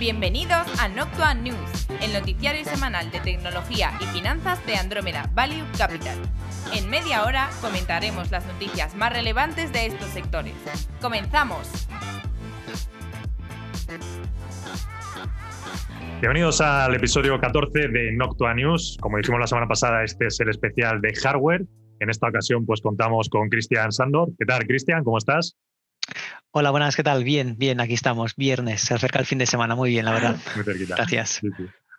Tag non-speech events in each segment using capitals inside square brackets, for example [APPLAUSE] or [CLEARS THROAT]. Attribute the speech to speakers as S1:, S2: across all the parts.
S1: Bienvenidos a Noctua News, el noticiario semanal de tecnología y finanzas de Andrómeda Value Capital. En media hora comentaremos las noticias más relevantes de estos sectores. ¡Comenzamos!
S2: Bienvenidos al episodio 14 de Noctua News. Como dijimos la semana pasada, este es el especial de hardware. En esta ocasión, pues contamos con Cristian Sandor. ¿Qué tal, Cristian? ¿Cómo estás?
S3: Hola, buenas, ¿qué tal? Bien, bien, aquí estamos. Viernes, se acerca el fin de semana, muy bien, la verdad.
S2: Muy cerquita.
S3: Gracias.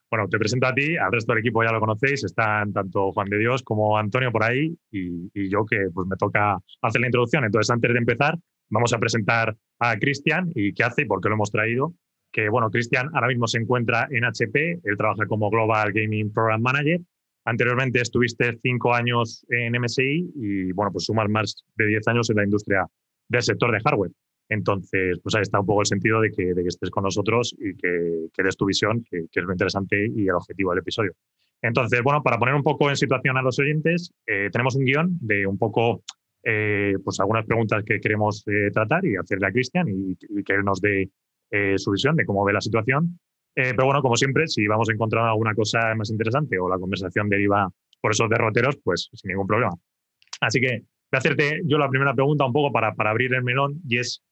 S2: Bueno, te presento a ti, al resto del equipo ya lo conocéis, están tanto Juan de Dios como Antonio por ahí y, yo que pues me toca hacer la introducción. Entonces, antes de empezar, vamos a presentar a Cristian y qué hace y por qué lo hemos traído. Que bueno, Cristian ahora mismo se encuentra en HP, él trabaja como Global Gaming Program Manager. Anteriormente estuviste cinco años en MSI y bueno, pues sumas más de diez años en la industria del sector de hardware. Entonces, pues ahí está un poco el sentido de que, de que estés con nosotros y que, que des tu visión, que, es lo interesante y el objetivo del episodio. Entonces, bueno, para poner un poco en situación a los oyentes, eh, tenemos un guion de un poco, eh, pues algunas preguntas que queremos eh, tratar y hacerle a Cristian y, que él nos dé su visión de cómo ve la situación. pero bueno, como siempre, si vamos a encontrar alguna cosa más interesante o la conversación deriva por esos derroteros, pues sin ningún problema. Así que voy a hacerte yo la primera pregunta un poco para, para abrir el melón y es,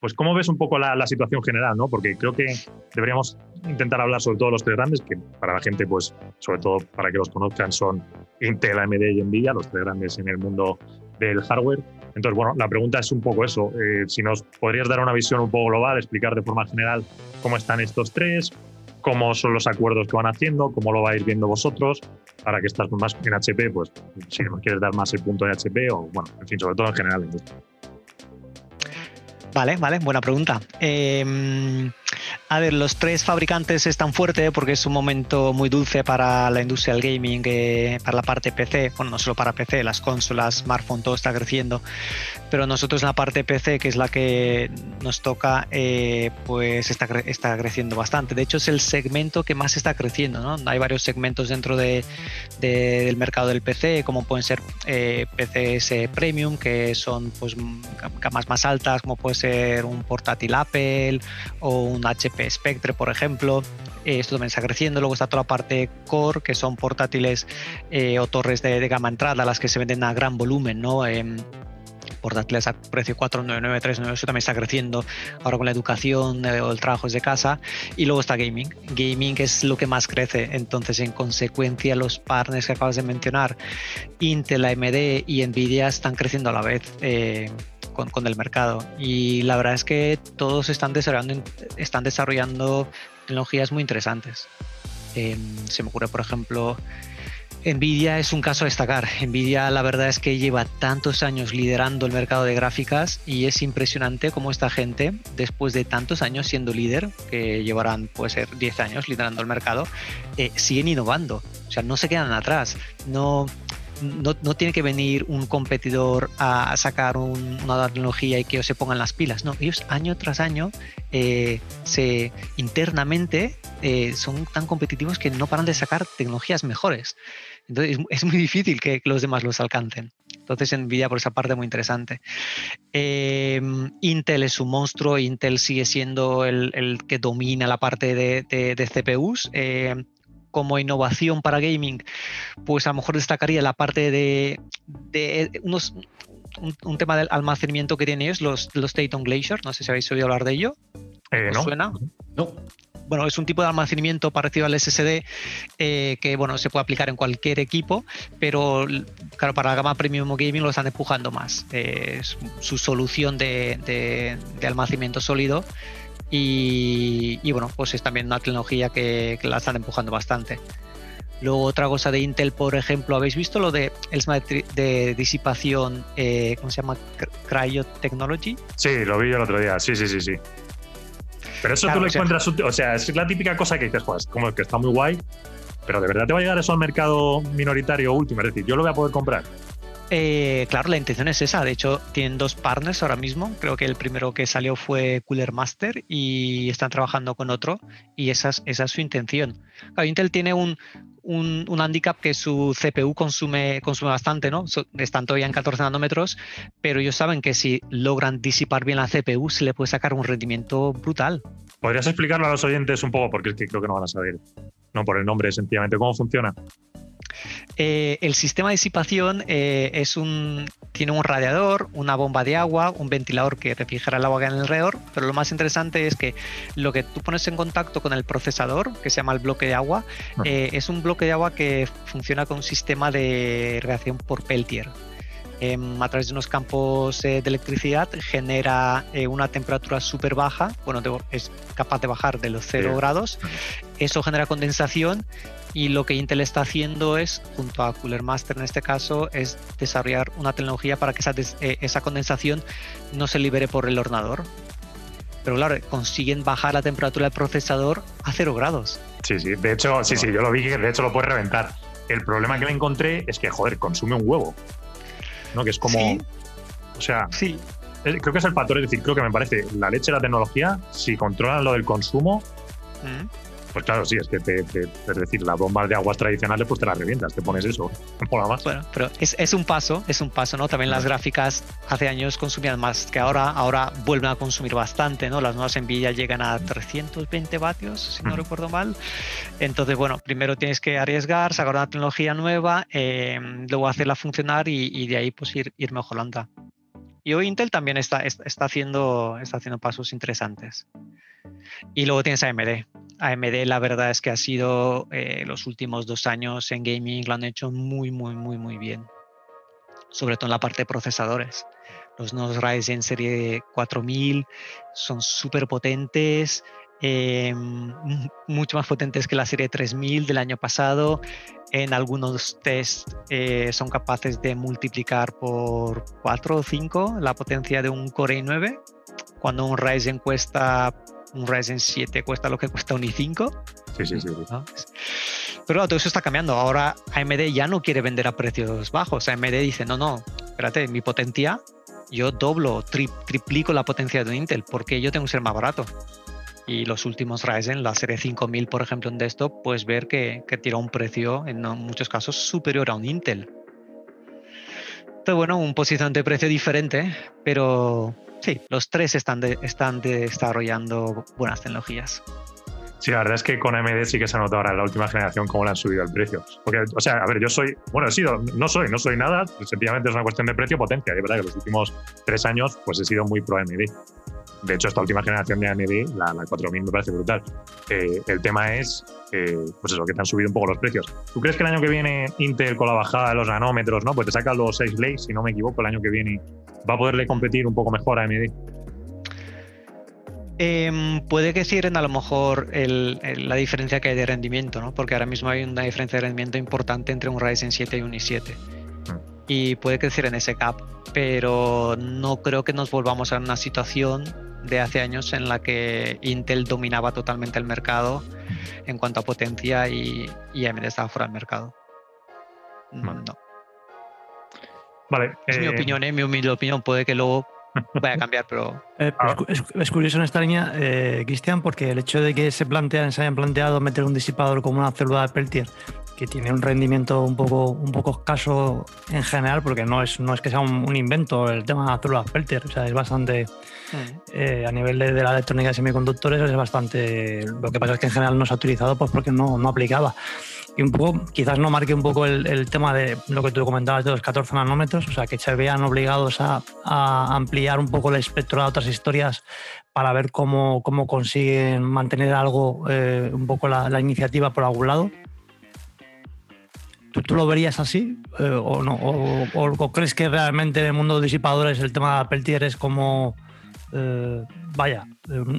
S2: pues, ¿cómo ves un poco la, situación general? ¿no? Porque creo que deberíamos intentar hablar sobre todo los tres grandes, que para la gente, pues, sobre todo para que los conozcan, son Intel, AMD y Nvidia, los tres grandes en el mundo del hardware. Entonces, bueno, la pregunta es un poco eso. Eh, si nos podrías dar una visión un poco global, explicar de forma general cómo están estos tres, cómo son los acuerdos que van haciendo, cómo lo vais viendo vosotros, para que estás más en HP, pues si nos quieres dar más el punto de HP o, bueno, en fin, sobre todo en general.
S3: Vale, vale, buena pregunta. Em, a ver, los tres fabricantes están fuertes porque es un momento muy dulce para la industria del gaming, eh, para la parte PC, bueno, no solo para PC, las consolas, smartphone, todo está creciendo, pero nosotros en la parte PC, que es la que nos toca, eh, pues está, está creciendo bastante. De hecho, es el segmento que más está creciendo, ¿no? Hay varios segmentos dentro de, del mercado del PC, como pueden ser eh, PCs premium, que son pues gamas más altas, como puede ser un portátil Apple o un HP Spectre, por ejemplo. Eh, esto también está creciendo. Luego está toda la parte core, que son portátiles eh, o torres de, gama entrada, las que se venden a gran volumen, ¿no? portátiles a precio 499, eso también está creciendo ahora con la educación eh, o el trabajo desde casa. Y luego está gaming. Gaming es lo que más crece. Entonces, en consecuencia, los partners que acabas de mencionar, Intel, AMD y Nvidia están creciendo a la vez con, el mercado. Y la verdad es que todos están desarrollando, están desarrollando tecnologías muy interesantes. Em, se me ocurre, por ejemplo, Nvidia es un caso a destacar. Nvidia la verdad es que lleva tantos años liderando el mercado de gráficas y es impresionante cómo esta gente, después de tantos años siendo líder, que llevarán puede ser 10 años liderando el mercado, eh, siguen innovando. O sea, no se quedan atrás. No, no, tiene que venir un competidor a, sacar una tecnología y que se pongan las pilas. No, ellos año tras año eh, se internamente eh, son tan competitivos que no paran de sacar tecnologías mejores. Entonces es, muy difícil que los demás los alcancen. Entonces Nvidia por esa parte muy interesante. Em, Intel es un monstruo, Intel sigue siendo el, que domina la parte de, de CPUs. Como innovación para gaming, pues a lo mejor destacaría la parte de, unos, un, tema del almacenamiento que tienen ellos, los, los Dayton Glacier. No sé si habéis oído hablar de ello.
S2: Eh, ¿no?
S3: suena? No. Bueno, es un tipo de almacenamiento parecido al SSD eh, que bueno, se puede aplicar en cualquier equipo, pero claro, para la gama premium gaming lo están empujando más. Eh, es su solución de, de almacenamiento sólido y, bueno, pues es también una tecnología que, la están empujando bastante. Luego otra cosa de Intel, por ejemplo, ¿habéis visto lo de el de disipación, eh, ¿cómo se llama? Cryo Technology.
S2: Sí, lo vi el otro día, sí, sí, sí, sí. Pero eso tú lo encuentras, o sea, es la típica cosa que dices, pues, como que está muy guay, pero de verdad te va a llegar eso al mercado minoritario último, es decir, yo lo voy a poder comprar.
S3: Eh, claro, la intención es esa. De hecho, tienen dos partners ahora mismo. Creo que el primero que salió fue Cooler Master y están trabajando con otro. Y esa es, su intención. Intel tiene un, un, handicap que su CPU consume, consume bastante, ¿no? están todavía en 14 nanómetros, pero ellos saben que si logran disipar bien la CPU, se le puede sacar un rendimiento brutal.
S2: ¿Podrías explicarlo a los oyentes un poco? Porque creo que no van a saber, no por el nombre, sencillamente, cómo funciona.
S3: Eh, el sistema de disipación eh, es un, tiene un radiador, una bomba de agua, un ventilador que refrigera el agua que hay alrededor, pero lo más interesante es que lo que tú pones en contacto con el procesador, que se llama el bloque de agua, ah. eh, es un bloque de agua que funciona con un sistema de reacción por Peltier. Em, a través de unos campos de electricidad genera una temperatura súper baja, bueno, es capaz de bajar de los 0 grados, eso genera condensación y lo que Intel está haciendo es, junto a Cooler Master en este caso, es desarrollar una tecnología para que esa, eh, esa condensación no se libere por el ordenador. Pero claro, consiguen bajar la temperatura del procesador a 0 grados.
S2: Sí, sí. De hecho, sí, sí, yo lo vi que de hecho lo puede reventar. El problema que me encontré es que, joder, consume un huevo. ¿No? Que es como. O sea.
S3: Sí.
S2: Creo que es el factor, es decir, creo que me parece la leche de la tecnología, si controlan lo del consumo, pues claro, sí, es que te, es decir, las bombas de aguas tradicionales, pues te las revientas, te pones eso, [LAUGHS]
S3: no más. Bueno, pero es, un paso, es un paso, ¿no? También las gráficas hace años consumían más que ahora, ahora vuelven a consumir bastante, ¿no? Las nuevas Nvidia llegan a 320 vatios, si no recuerdo mal. Entonces, bueno, primero tienes que arriesgar, sacar una tecnología nueva, em, luego hacerla funcionar y, de ahí pues ir, ir mejorando. Y hoy Intel también está, está, haciendo, está haciendo pasos interesantes. Y luego tienes AMD. AMD la verdad es que ha sido eh, los últimos dos años en gaming lo han hecho muy, muy, muy, muy bien. Sobre todo en la parte de procesadores. Los nuevos Ryzen serie 4000 son súper potentes, eh, mucho más potentes que la serie 3000 del año pasado. En algunos test eh, son capaces de multiplicar por 4 o 5 la potencia de un Core i9, cuando un Ryzen cuesta un Ryzen 7 cuesta lo que cuesta un i5.
S2: Sí, sí, sí.
S3: Pero todo eso está cambiando. Ahora AMD ya no quiere vender a precios bajos. AMD dice, no, no, espérate, mi potencia, yo doblo, triplico la potencia de un Intel, porque yo tengo que ser más barato. Y los últimos Ryzen, la serie 5000, por ejemplo, en desktop, puedes ver que, que tira un precio, en muchos casos, superior a un Intel. Entonces, bueno, un posicionamiento de precio diferente, pero Sí, los tres están, están desarrollando buenas tecnologías.
S2: Sí, la verdad es que con AMD sí que se ha notado ahora en la última generación cómo le han subido el precio. Porque, o sea, a ver, yo soy, bueno, he sido, no soy, no soy nada, sencillamente es una cuestión de precio-potencia. Es verdad que los últimos tres años, pues he sido muy pro AMD. De hecho, esta última generación de AMD, la, 4000, me parece brutal. Eh, el tema es, eh, pues eso, que te han subido un poco los precios. ¿Tú crees que el año que viene Intel con la bajada de los nanómetros, ¿no? Pues te saca los 6 leyes, si no me equivoco, el año que viene va a poderle competir un poco mejor a AMD.
S3: Em, puede que cierren a lo mejor la diferencia que hay de rendimiento, ¿no? Porque ahora mismo hay una diferencia de rendimiento importante entre un Ryzen 7 y un i7. Mm. Y puede que cierren ese gap, pero no creo que nos volvamos a una situación de hace años en la que Intel dominaba totalmente el mercado en cuanto a potencia y, AMD estaba fuera del mercado. No.
S2: Vale.
S3: Es mi eh, opinión, ¿eh? mi humilde opinión. Puede que luego [LAUGHS] vaya a cambiar, pero.
S4: Eh, ah. es, curioso en esta línea, eh, Cristian, porque el hecho de que se, plantean, se hayan planteado meter un disipador como una célula de Peltier, que tiene un rendimiento un poco, un poco escaso en general, porque no es, no es que sea un, invento el tema de las células Peltier, o sea, es bastante. Mm. a nivel de, la electrónica de semiconductores es bastante. Lo que pasa es que en general no se ha utilizado pues porque no, no aplicaba y un poco, quizás no marque un poco el, tema de lo que tú comentabas de los 14 nanómetros, o sea, que se vean obligados a, ampliar un poco el espectro a otras historias para ver cómo, cómo consiguen mantener algo, eh, un poco la, iniciativa por algún lado. ¿Tú, lo verías así eh, o no? O, crees que realmente en el mundo de disipadores el tema de Peltier es como eh, vaya,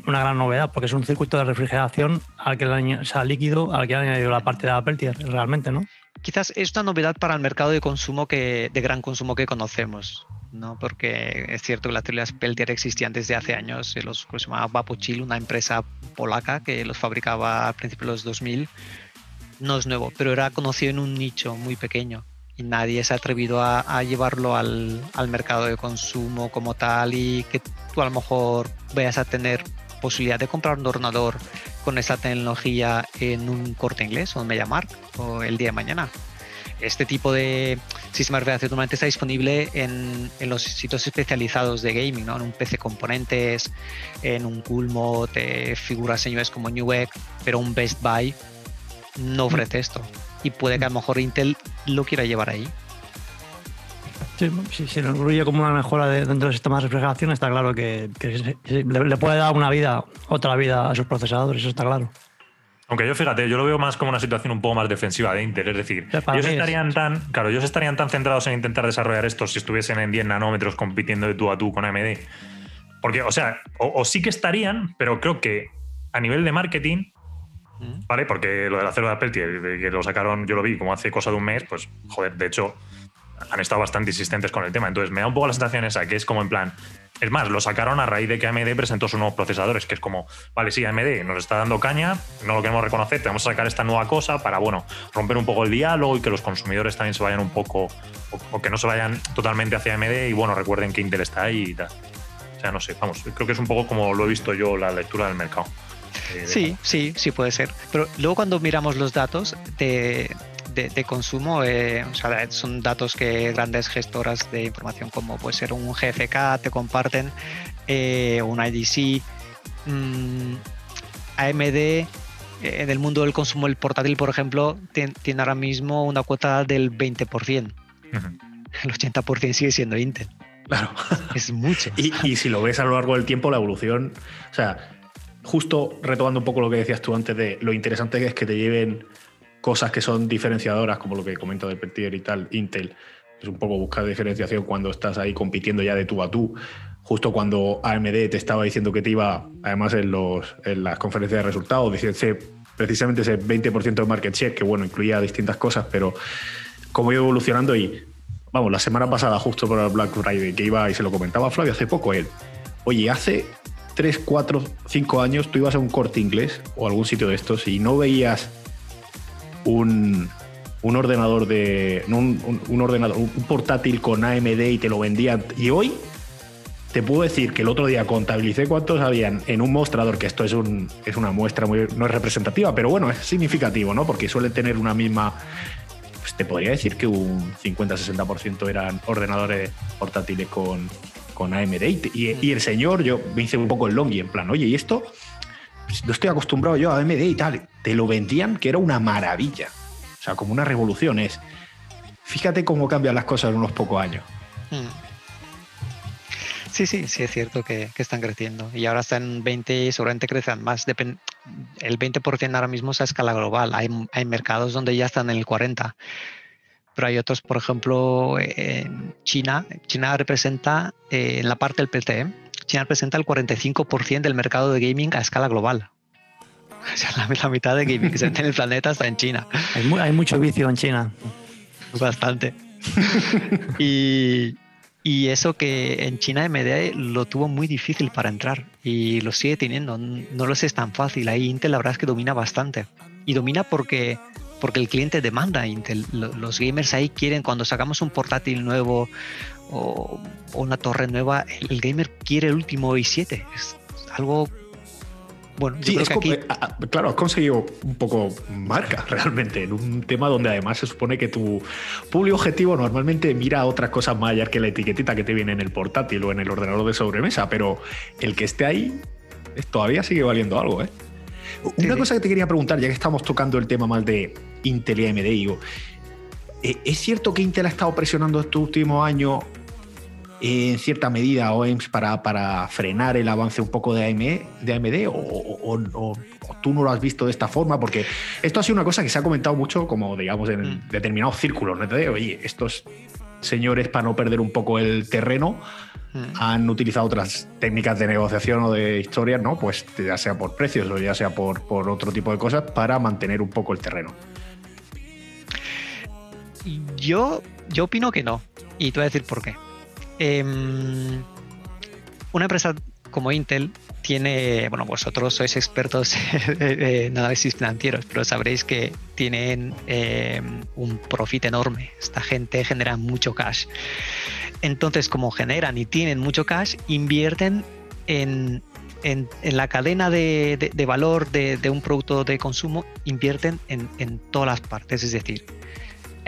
S4: una gran novedad, porque es un circuito de refrigeración al que le sea líquido, al que han añadido la parte de la Peltier, realmente, ¿no?
S3: Quizás es una novedad para el mercado de consumo que, de gran consumo que conocemos, ¿no? Porque es cierto que las teorías Peltier existían desde hace años, se los se llamaba Vapochil, una empresa polaca que los fabricaba a principios de los 2000. No es nuevo, pero era conocido en un nicho muy pequeño y nadie se ha atrevido a, llevarlo al, mercado de consumo como tal y que tú a lo mejor vayas a tener posibilidad de comprar un ordenador con esta tecnología en un corte inglés o en MediaMark o el día de mañana. Este tipo de sistema de refrigeración normalmente está disponible en, los sitios especializados de gaming, ¿no? en un PC Componentes, en un Coolmod, de figuras señores como Newegg, pero un Best Buy no ofrece esto. Y puede que a lo mejor Intel lo quiera llevar ahí.
S4: si se lo incluye como una mejora dentro del sistema de refrigeración, está claro que, le, puede dar una vida, otra vida a sus procesadores, eso está claro.
S2: Aunque yo fíjate, yo lo veo más como una situación un poco más defensiva de Intel. Es decir, ellos estarían tan, claro, ellos estarían tan centrados en intentar desarrollar esto si estuviesen en 10 nanómetros compitiendo de tú a tú con AMD. Porque, o sea, o, sí que estarían, pero creo que a nivel de marketing. ¿Vale? Porque lo de la célula de Peltier, que lo sacaron, yo lo vi como hace cosa de un mes, pues, joder, de hecho, han estado bastante insistentes con el tema. Entonces me da un poco la sensación esa, que es como en plan, es más, lo sacaron a raíz de que AMD presentó sus nuevos procesadores, que es como, vale, sí, AMD nos está dando caña, no lo queremos reconocer, tenemos que sacar esta nueva cosa para, bueno, romper un poco el diálogo y que los consumidores también se vayan un poco, o, que no se vayan totalmente hacia AMD y, bueno, recuerden que Intel está ahí y tal. O sea, no sé, vamos, creo que es un poco como lo he visto yo la lectura del mercado.
S3: Eh, sí, sí, sí puede ser. Pero luego cuando miramos los datos de, de, consumo eh, son datos que grandes gestoras de información como puede ser un GFK te comparten, eh, un IDC, mm, AMD eh, en el mundo del consumo del portátil, por ejemplo, tiene ahora mismo una cuota del 20%. El 80% sigue siendo Intel.
S5: Claro.
S3: Es mucho. [LAUGHS]
S5: y, y, si lo ves a lo largo del tiempo, la evolución, o sea, justo retomando un poco lo que decías tú antes de lo interesante que es que te lleven cosas que son diferenciadoras, como lo que comento de Peltier y tal, Intel, es un poco buscar diferenciación cuando estás ahí compitiendo ya de tú a tú. Justo cuando AMD te estaba diciendo que te iba, además en, los, en las conferencias de resultados, precisamente ese 20% de market share, que bueno, incluía distintas cosas, pero como iba evolucionando y, vamos, la semana pasada, justo por el Black Friday, que iba y se lo comentaba a Flavio hace poco él, oye, hace 3, 4, 5 años tú ibas a un corte inglés o algún sitio de estos y no veías un, ordenador de. Un, ordenador, un portátil con AMD y te lo vendían. Y hoy te puedo decir que el otro día contabilicé cuántos habían en un mostrador, que esto es, un, es una muestra muy, no es representativa, pero bueno, es significativo, ¿no? Porque suele tener una misma. Pues te podría decir que un 50-60% eran ordenadores portátiles con, con AMD. Y, y, el señor, yo me hice un poco el long y en plan, oye, ¿y esto? no estoy acostumbrado yo a AMD y tal. Te lo vendían que era una maravilla. O sea, como una revolución es. Fíjate cómo cambian las cosas en unos pocos años. Hmm.
S3: Sí, sí, sí es cierto que, están creciendo. Y ahora están en 20 y seguramente crecerán más. el 20% ahora mismo es a escala global. Hay, hay, mercados donde ya están en el 40%. Pero hay otros, por ejemplo, en China. China representa eh, en la parte del PC China representa el 45% del mercado de gaming a escala global. [LAUGHS] O sea, la, mitad de gaming que se en el planeta está en China.
S4: Hay, mucho vicio en China.
S3: Bastante. [LAUGHS] y, eso que en China MD lo tuvo muy difícil para entrar y lo sigue teniendo. No lo es tan fácil. Ahí Intel la verdad es que domina bastante. Y domina porque porque el cliente demanda Intel. Los gamers ahí quieren, cuando sacamos un portátil nuevo o, una torre nueva, el gamer quiere el último i7. Es algo bueno,
S5: sí, es aquí... claro, has conseguido un poco marca [LAUGHS] realmente en un tema donde además se supone que tu público objetivo normalmente mira otras cosas más allá que la etiquetita que te viene en el portátil o en el ordenador de sobremesa, pero el que esté ahí todavía sigue valiendo algo, ¿eh? Una cosa que te quería preguntar, ya que estamos tocando el tema más de Intel y AMD, digo, eh, ¿es cierto que Intel ha estado presionando estos últimos años en cierta medida a OEMS para, para frenar el avance un poco de AMD, de AMD o, tú no lo has visto de esta forma? Porque esto ha sido una cosa que se ha comentado mucho, como digamos, en mm. determinados círculos, ¿no? oye, estos señores, para no perder un poco el terreno, mm. han utilizado otras técnicas de negociación o de historias, ¿no? Pues ya sea por precios o ya sea por, por otro tipo de cosas, para mantener un poco el terreno.
S3: Yo, yo opino que no. Y te voy a decir por qué. Em, una empresa como Intel tiene, bueno, vosotros sois expertos [LAUGHS] en análisis financieros, pero sabréis que tienen eh, un profit enorme. Esta gente genera mucho cash. Entonces, como generan y tienen mucho cash, invierten en, en, la cadena de, valor de, un producto de consumo, invierten en, todas las partes. Es decir,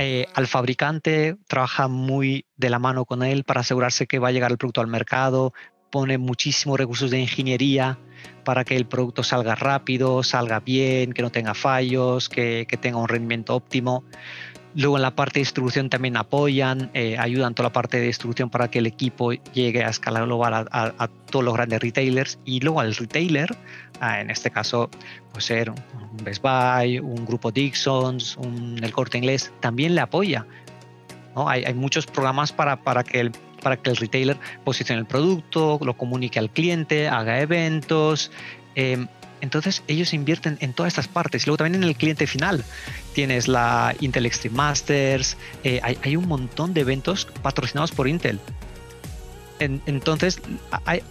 S3: eh, al fabricante trabaja muy de la mano con él para asegurarse que va a llegar el producto al mercado, pone muchísimos recursos de ingeniería para que el producto salga rápido, salga bien, que no tenga fallos, que, tenga un rendimiento óptimo. Luego en la parte de distribución también apoyan, eh, ayudan toda la parte de distribución para que el equipo llegue a escala global a, todos los grandes retailers y luego al retailer, en este caso puede ser un Best Buy, un grupo Dixons, un, el Corte Inglés, también le apoya. Hay, muchos programas para, para que el para que el retailer posicione el producto, lo comunique al cliente, haga eventos. Em, entonces ellos invierten en todas estas partes. Luego también en el cliente final tienes la Intel Extreme Masters. Eh, hay, un montón de eventos patrocinados por Intel entonces,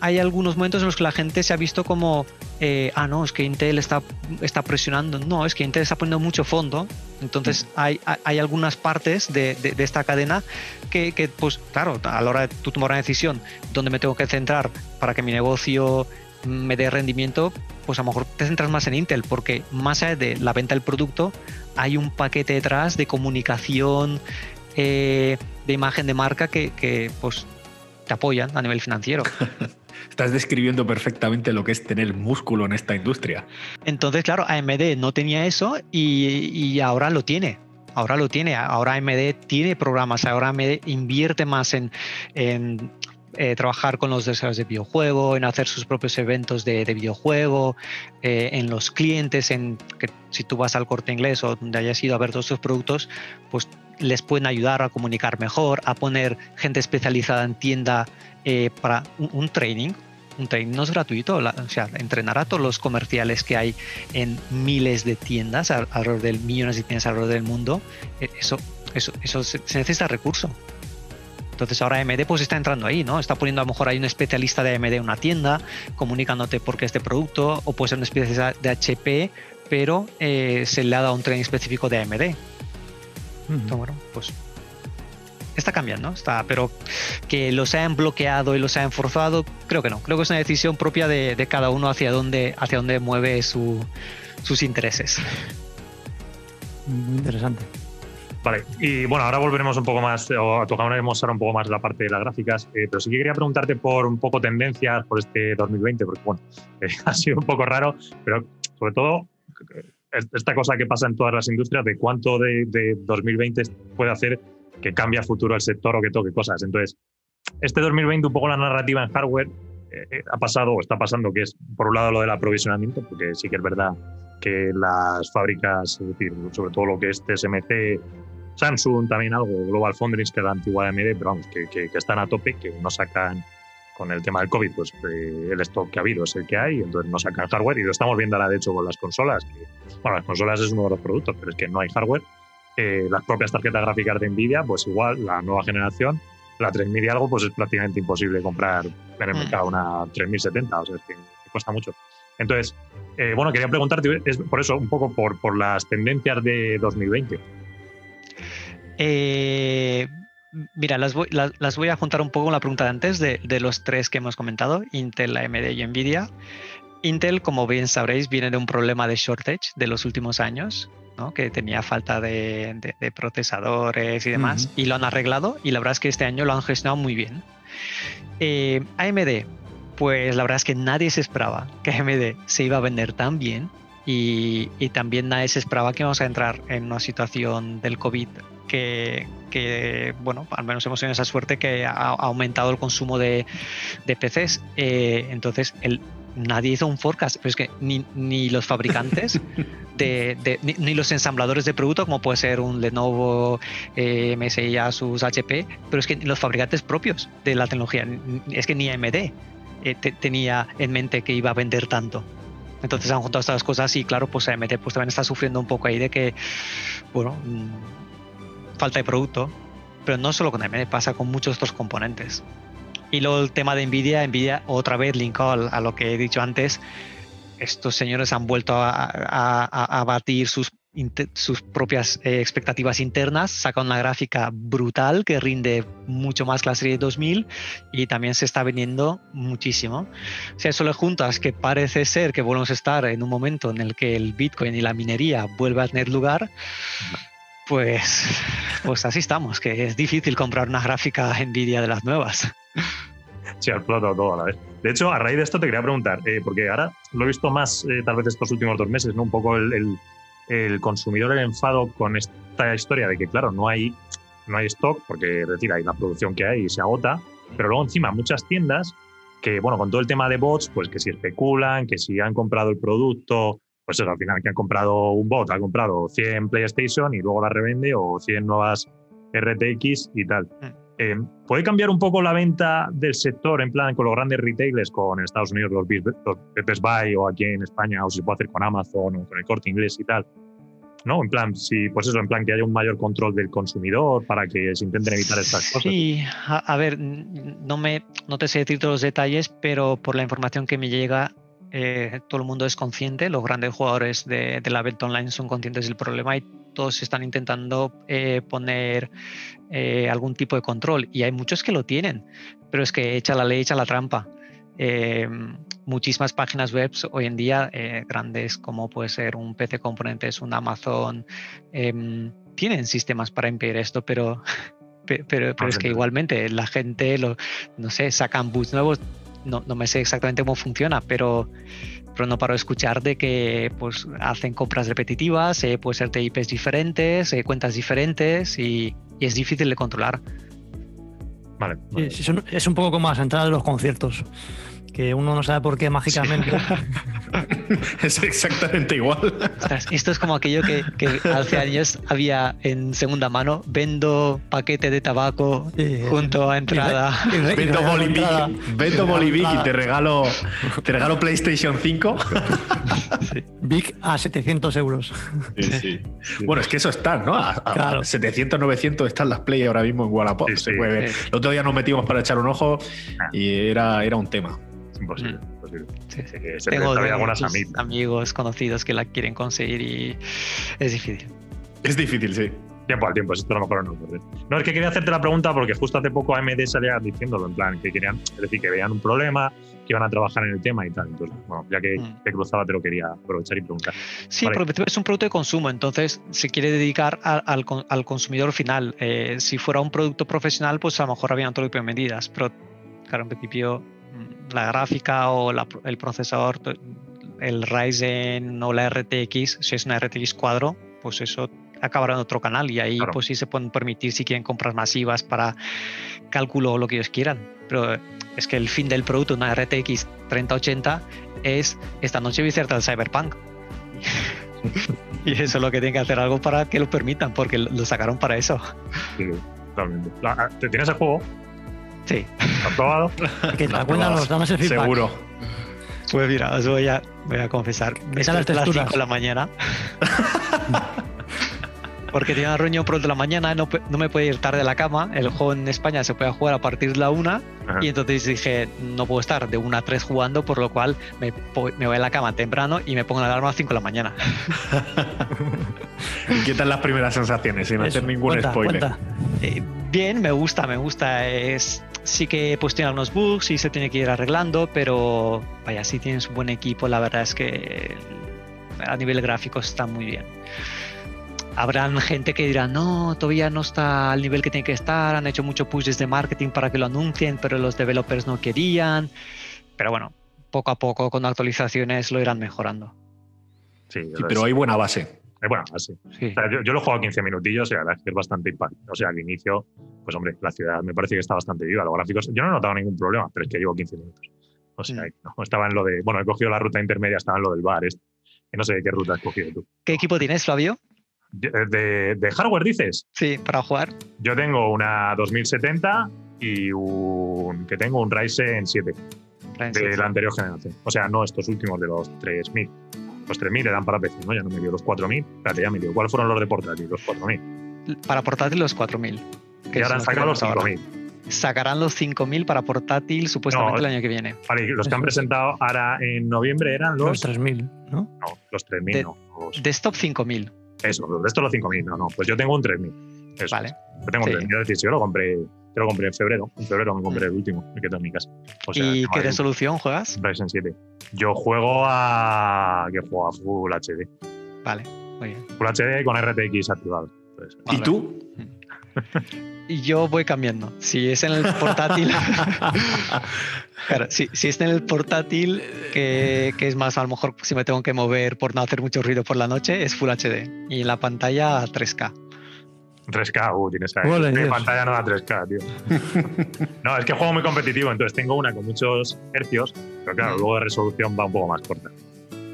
S3: hay, algunos momentos en los que la gente se ha visto como, eh, ah, no, es que Intel está, está presionando. No, es que Intel está poniendo mucho fondo. Entonces, hay, hay algunas partes de, de, esta cadena que, que, pues, claro, a la hora de tú tomar una decisión dónde me tengo que centrar para que mi negocio me dé rendimiento, pues a lo mejor te centras más en Intel, porque más allá de la venta del producto, hay un paquete detrás de comunicación, eh, de imagen de marca que, que pues te apoyan a nivel financiero. [LAUGHS]
S5: Estás describiendo perfectamente lo que es tener músculo en esta industria.
S3: Entonces, claro, AMD no tenía eso y, ahora lo tiene. Ahora lo tiene. Ahora AMD tiene programas. Ahora AMD invierte más en, eh, trabajar con los desarrolladores de videojuego, en hacer sus propios eventos de, videojuego, eh, en los clientes, en que si tú vas al corte inglés o donde hayas ido a ver todos sus productos, pues les pueden ayudar a comunicar mejor, a poner gente especializada en tienda eh, para un, training. Un training no es gratuito, o sea, entrenar a todos los comerciales que hay en miles de tiendas, alrededor del millones de tiendas alrededor del mundo, eh, eso, eso, eso se, necesita recurso. Entonces ahora AMD pues está entrando ahí, ¿no? Está poniendo a lo mejor hay un especialista de AMD en una tienda, comunicándote por qué este producto, o puede ser un especialista de HP, pero eh, se le ha dado un training específico de AMD bueno, pues está cambiando, está, pero que los hayan bloqueado y los hayan forzado, creo que no. Creo que es una decisión propia de, cada uno hacia dónde, hacia dónde mueve sus intereses.
S4: interesante.
S2: Vale, y bueno, ahora volveremos un poco más, o tocaremos ahora un poco más la parte de las gráficas, eh, pero sí que quería preguntarte por un poco tendencias por este 2020, porque bueno, [LAUGHS] eh, ha sido un poco raro, pero sobre todo esta cosa que pasa en todas las industrias de cuánto de, 2020 puede hacer que cambie a futuro el sector o que toque cosas. Entonces, este 2020 un poco la narrativa en hardware eh, eh, ha pasado o está pasando, que es por un lado lo del aprovisionamiento, porque sí que es verdad que las fábricas, es decir, sobre todo lo que es TSMC, Samsung, también algo, Global Foundries, que es la antigua AMD, pero vamos, que, que, que están a tope, que no sacan con el tema del COVID, pues eh, el stock que ha habido es el que hay, entonces no sacan hardware y lo estamos viendo ahora de hecho con las consolas. Que, bueno, las consolas es uno de los productos, pero es que no hay hardware. Eh, las propias tarjetas gráficas de Nvidia, pues igual la nueva generación, la 3000 y algo, pues es prácticamente imposible comprar en el mm. mercado una 3070, o sea, es que cuesta mucho. Entonces, eh, bueno, quería preguntarte, es por eso, un poco por, por las tendencias de 2020.
S3: Eh, Mira, las voy, las, voy, a juntar un poco con la pregunta de antes de, los tres que hemos comentado, Intel, AMD y Nvidia. Intel, como bien sabréis, viene de un problema de shortage de los últimos años, ¿no? que tenía falta de, procesadores y demás, y lo han arreglado y la verdad es que este año lo han gestionado muy bien. Eh, AMD, pues la verdad es que nadie se esperaba que AMD se iba a vender tan bien y, y también nadie se esperaba que íbamos a entrar en una situación del COVID que, bueno, al menos hemos tenido esa suerte que ha, aumentado el consumo de, PCs. Eh, entonces, el, nadie hizo un forecast, pero es que ni, los fabricantes, [LAUGHS] de, ni, los ensambladores de producto, como puede ser un Lenovo, eh, MSI, Asus, HP, pero es que los fabricantes propios de la tecnología, es que ni AMD eh, tenía en mente que iba a vender tanto. Entonces han juntado estas cosas y claro, pues AMD pues también está sufriendo un poco ahí de que, bueno, falta de producto, pero no solo con AMD, pasa con muchos otros componentes. Y luego el tema de Nvidia, Nvidia otra vez linkado a lo que he dicho antes, estos señores han vuelto a, batir sus, sus propias eh, expectativas internas, sacan una gráfica brutal que rinde mucho más que la serie 2000 y también se está vendiendo muchísimo. Si a eso le juntas que parece ser que volvemos a estar en un momento en el que el Bitcoin y la minería vuelven a tener lugar, pues, pues así estamos, que es difícil comprar una gráfica Nvidia de las nuevas.
S2: Sí, ha explotado todo a la vez. De hecho, a raíz de esto te quería preguntar, eh, porque ahora lo he visto más eh, tal vez estos últimos dos meses, ¿no? Un poco el, el, consumidor, el enfado con esta historia de que, claro, no hay, no hay stock, porque es decir, hay la producción que hay y se agota, pero luego encima muchas tiendas que, bueno, con todo el tema de bots, pues que si especulan, que si han comprado el producto, pues eso, al final que han comprado un bot, ha comprado 100 PlayStation y luego la revende o 100 nuevas RTX y tal. Mm. Eh, ¿Puede cambiar un poco la venta del sector en plan con los grandes retailers, con Estados Unidos los, Best Buy o aquí en España, o si se puede hacer con Amazon o con el corte inglés y tal? ¿no? En plan, si, pues eso, en plan que haya un mayor control del consumidor para que se intenten evitar estas cosas.
S3: Sí, a, ver, no, me, no te sé decir todos los detalles, pero por la información que me llega, eh, todo el mundo es consciente, los grandes jugadores de, de, la venta online son conscientes del problema y todos están intentando eh, poner eh, algún tipo de control y hay muchos que lo tienen, pero es que echa la ley, echa la trampa. muchísimas páginas web hoy en día, grandes como puede ser un PC Componentes, un Amazon, em, tienen sistemas para impedir esto, pero, [LAUGHS] pero, pero, es que igualmente la gente, lo, no sé, sacan boots nuevos, no, no me sé exactamente cómo funciona, pero, pero no paro de escuchar de que pues, hacen compras repetitivas, eh, puede ser TIPs diferentes, eh, cuentas diferentes y, y, es difícil de controlar.
S4: Vale. es un poco como las entradas de los conciertos que uno no sabe por qué mágicamente. [LAUGHS]
S5: es exactamente igual.
S3: esto es como aquello que, hace años había en segunda mano, vendo paquete de tabaco junto a entrada. [LAUGHS]
S5: vendo Bolivic, vendo Bolivic y te regalo, te regalo PlayStation 5.
S4: Big a 700 euros.
S5: Bueno, es que eso está, ¿no? A, 700, 900 están las Play ahora mismo en Wallapop. Se puede ver. El otro día nos metimos para echar un ojo y era, era un tema
S2: imposible. Mm.
S3: Tengo algunas amigos conocidos que la quieren conseguir y es difícil.
S5: Es difícil, sí.
S2: Tiempo al tiempo, esto a lo mejor no ocurre. No, es que quería hacerte la pregunta porque justo hace poco AMD salía diciéndolo, en plan, que querían, es decir, que veían un problema, que iban a trabajar en el tema y tal. Entonces, bueno, ya que mm. te cruzaba, te lo quería aprovechar y preguntar.
S3: Sí, porque es un producto de consumo, entonces se quiere dedicar al, al, consumidor final. Eh, si fuera un producto profesional, pues a lo mejor había otro tipo de medidas, pero claro, en principio la gráfica o el procesador, el Ryzen o la RTX, si es una RTX cuadro, pues eso acabará en otro canal y ahí pues sí se pueden permitir si quieren compras masivas para cálculo o lo que ellos quieran. Pero es que el fin del producto, una RTX 3080, es esta noche visita el Cyberpunk. [LAUGHS] y eso es lo que tienen que hacer algo para que lo permitan, porque lo sacaron para eso.
S2: Sí, totalmente. ¿Te tienes el juego?
S3: Sí.
S2: ¿Has probado? [LAUGHS]
S4: que te acuerdas, nos el feedback.
S5: Seguro.
S3: Pues mira, os voy a, voy a confesar. Me sale a las 5 de la mañana. [LAUGHS] porque tenía una reunión por de la mañana, no, no, me puede ir tarde a la cama. El juego en España se puede jugar a partir de la 1 y entonces dije, no puedo estar de 1 a 3 jugando, por lo cual me, me voy a la cama temprano y me pongo la alarma a las 5 de la mañana.
S5: ¿Y [LAUGHS] qué tal las primeras sensaciones sin hacer ningún spoiler?
S3: Eh, bien, me gusta, me gusta. Es, sí que pues tiene algunos bugs y se tiene que ir arreglando, pero vaya, si tienes un buen equipo, la verdad es que a nivel gráfico está muy bien. Habrán gente que dirá, no, todavía no está al nivel que tiene que estar, han hecho mucho push de marketing para que lo anuncien, pero los developers no querían. Pero bueno, poco a poco con actualizaciones lo irán mejorando.
S5: Sí, pero hay buena base.
S2: Bueno, así. yo, lo he jugado 15 minutillos y la verdad es que es bastante impacto. O sea, al inicio, pues hombre, la ciudad me parece que está bastante viva. Los gráficos, yo no he notado ningún problema, pero es que llevo 15 minutos. O sea, mm. no, estaba en lo de. Bueno, he cogido la ruta intermedia, estaba en lo del bar. Este. no sé qué ruta has cogido tú.
S3: ¿Qué equipo tienes, Flavio?
S2: De, hardware dices?
S3: Sí, para jugar.
S2: Yo tengo una 2070 y un, que tengo un Ryzen 7 de la anterior generación. O sea, no estos últimos de los 3000. Los 3000 eran para PC, ¿no? Ya no me dio los 4000. Espérate, ya me dio. ¿Cuáles fueron los de portátil? Los 4000.
S3: Para portátil, los 4000.
S2: Que ahora han sacado los 5000.
S3: sacarán los 5.000 para portátil supuestamente
S2: No,
S3: el año que viene.
S2: Vale, los que han presentado ahora en noviembre eran los.
S4: Los 3.000, ¿no?
S2: no, los 3.000,
S3: De-
S2: no. los-
S3: Desktop 5.000.
S2: eso, los de estos los 5.000, no, no. Pues yo tengo un 3.000. Eso
S3: Vale.
S2: es. Yo tengo
S3: Sí.
S2: 3.000, es decir, yo lo compré, yo lo compré en febrero. En febrero me compré el último, el que tengo en mi casa. O sea,
S3: ¿Y qué
S2: ahí
S3: resolución juegas?
S2: Ryzen 7. Yo juego a. que juego a Full HD.
S3: Vale, muy bien.
S2: Full HD con RTX activado. Pues,
S5: ¿Y tú? [LAUGHS]
S3: Y yo voy cambiando. Si es en el portátil. [LAUGHS] claro, si, si es en el portátil, que, que es más, a lo mejor si me tengo que mover por no hacer mucho ruido por la noche, es Full HD. Y en la pantalla 3K.
S2: 3K, uh, tienes ahí. Mi
S4: Dios.
S2: pantalla no da 3K, tío. [LAUGHS] no, es que juego muy competitivo, entonces tengo una con muchos hercios, pero claro,
S3: Mm.
S2: luego de resolución va un poco más corta.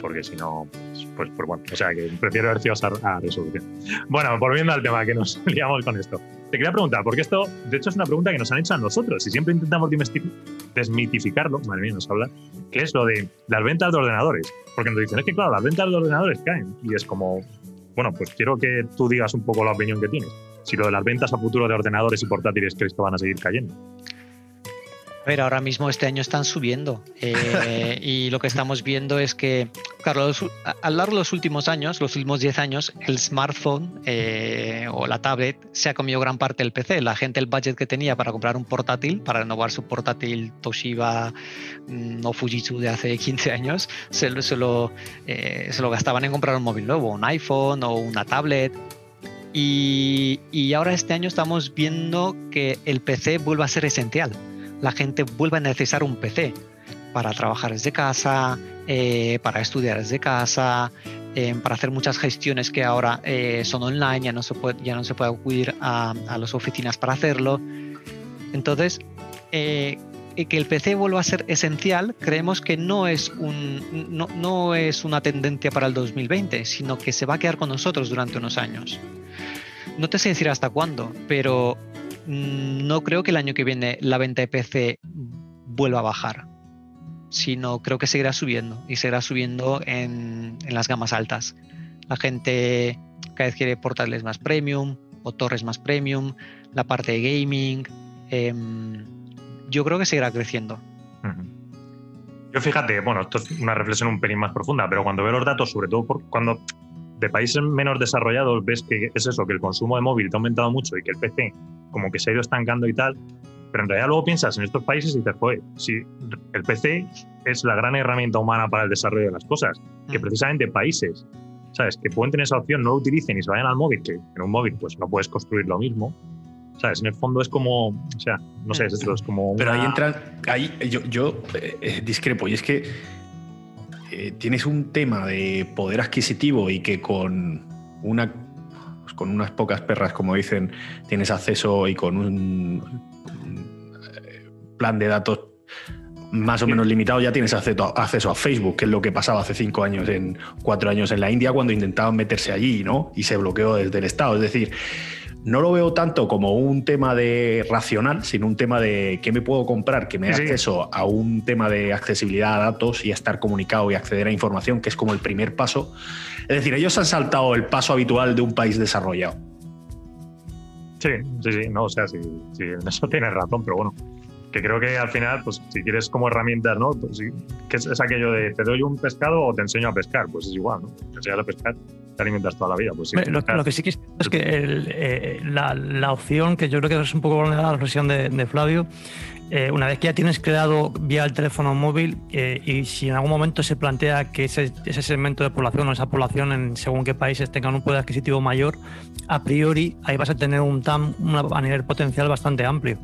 S2: Porque si no, pues, pues, bueno, o sea que prefiero hercios a, a resolución. Bueno, volviendo al tema, que nos [LAUGHS] liamos con esto. Te quería preguntar, porque esto, de hecho, es una pregunta que nos han hecho a nosotros y siempre intentamos desmitificarlo, madre mía, nos habla, que es lo de las ventas de ordenadores. Porque nos dicen, es que claro, las ventas de ordenadores caen. Y es como, bueno, pues quiero que tú digas un poco la opinión que tienes. Si lo de las ventas a futuro de ordenadores y portátiles crees que van a seguir cayendo.
S3: Ver, ahora mismo este año están subiendo eh, y lo que estamos viendo es que, claro, a, lo largo de los últimos años, los últimos 10 años, el smartphone eh, o la tablet se ha comido gran parte del PC. La gente el budget que tenía para comprar un portátil, para renovar su portátil Toshiba mm, o Fujitsu de hace [LAUGHS] 15 años, se, lo- se lo, eh, se lo gastaban en comprar un móvil nuevo, un iPhone o una tablet. Y, y ahora este año estamos viendo que el PC vuelve a ser esencial la gente vuelve a necesitar un PC para trabajar desde casa, eh, para estudiar desde casa, eh, para hacer muchas gestiones que ahora eh, son online, ya no se puede, ya no se puede acudir a, a las oficinas para hacerlo. Entonces, que el PC vuelva a ser esencial, creemos que no es, un, no, no es una tendencia para el 2020, sino que se va a quedar con nosotros durante unos años. No te sé decir hasta cuándo, pero no creo que el año que viene la venta de PC vuelva a bajar, sino creo que seguirá subiendo y seguirá subiendo en, las gamas altas. La gente cada vez quiere portátiles más premium o torres más premium, la parte de gaming. em, yo creo que seguirá creciendo.
S2: Yo fíjate, bueno, esto es una reflexión un pelín más profunda, pero cuando veo los datos, sobre todo por, cuando de países menos desarrollados ves que es eso, que el consumo de móvil te ha aumentado mucho y que el PC como que se ha ido estancando y tal, pero en realidad luego piensas en estos países y dices, joder, si el PC es la gran herramienta humana para el desarrollo de las cosas, que
S3: Mm.
S2: precisamente países, ¿sabes? Que pueden tener esa opción, no lo utilicen y se vayan al móvil, que en un móvil pues no puedes construir lo mismo, ¿sabes? En el fondo es como, o sea, no sé, es esto, es como...
S5: Pero ahí
S2: una-
S5: entran, ahí yo, yo eh, eh, discrepo, y es que eh, tienes un tema de poder adquisitivo y que con una pues con unas pocas perras, como dicen, tienes acceso y con un, un, eh, plan de datos más o menos limitado ya tienes acceso a, acceso a Facebook, que es lo que pasaba hace cinco años, en cuatro años en la India cuando intentaban meterse allí, ¿no? Y se bloqueó desde el Estado. Es decir, no lo veo tanto como un tema de racional, sino un tema de qué me puedo comprar, que me dé
S2: Sí,
S5: acceso a un tema de accesibilidad a datos y a estar comunicado y acceder a información, que es como el primer paso. Es decir, ellos han saltado el paso habitual de un país desarrollado.
S2: Sí, sí, sí, no, o sea, sí, sí, en eso tienes razón, pero bueno, que creo que al final, pues si quieres como herramientas, ¿no? Pues, sí, que es, es aquello de te doy un pescado o te enseño a pescar, pues es igual, ¿no? Te enseñas a pescar, te alimentas toda la vida, pues
S4: Lo, que sí que es, es que eh, la, opción, que yo creo que es un poco la reflexión de, de Flavio, eh, una vez que ya tienes creado vía el teléfono móvil eh, y si en algún momento se plantea que ese, ese segmento de población o esa población en según qué países tengan un poder adquisitivo mayor, a priori ahí vas a tener un TAM una- a nivel potencial bastante amplio.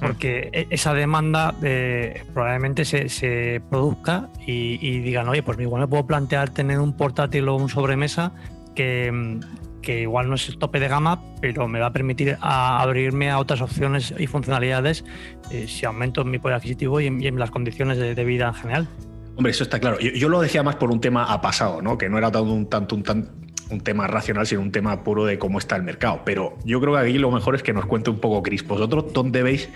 S4: Porque e- esa demanda eh, probablemente se, se produzca y, y digan, oye, pues igual me puedo plantear tener un portátil o un sobremesa que, que igual no es el tope de gama, pero me va a permitir a- abrirme a otras opciones y funcionalidades eh, si aumento mi poder adquisitivo y las condiciones de, vida en general.
S5: Hombre, eso está claro. Yo, yo lo decía más por un tema a pasado, ¿no? Que no era tanto un, tanto un, tan- un tema racional, sino un tema puro de cómo está el mercado. Pero yo creo que aquí lo mejor es que nos cuente un poco Cris. ¿Vosotros dónde veis?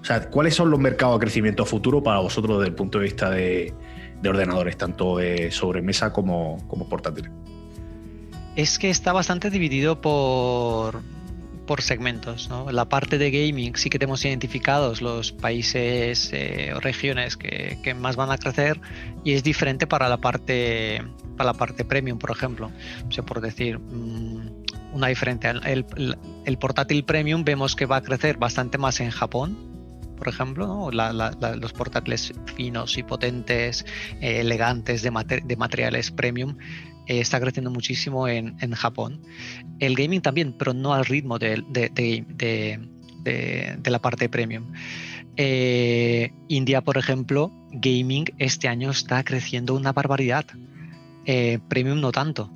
S5: O sea, ¿cuáles son los mercados a crecimiento futuro para vosotros desde el punto de vista de, de ordenadores, tanto de sobremesa como, como portátiles?
S3: Es que está bastante dividido por, por segmentos. La parte de gaming sí que tenemos identificados los países eh, o regiones que, más van a crecer y es diferente para la parte para la parte premium, por ejemplo. O sea, por decir mmm, una diferencia. El, portátil premium vemos que va a crecer bastante más en Japón. Por ejemplo, los portátiles finos y potentes, eh, elegantes de materiales premium, eh, está creciendo muchísimo en, en, Japón. El gaming también, pero no al ritmo de, de, de, de la parte premium. Eh, India, por ejemplo, gaming este año está creciendo una barbaridad. Eh, premium no tanto.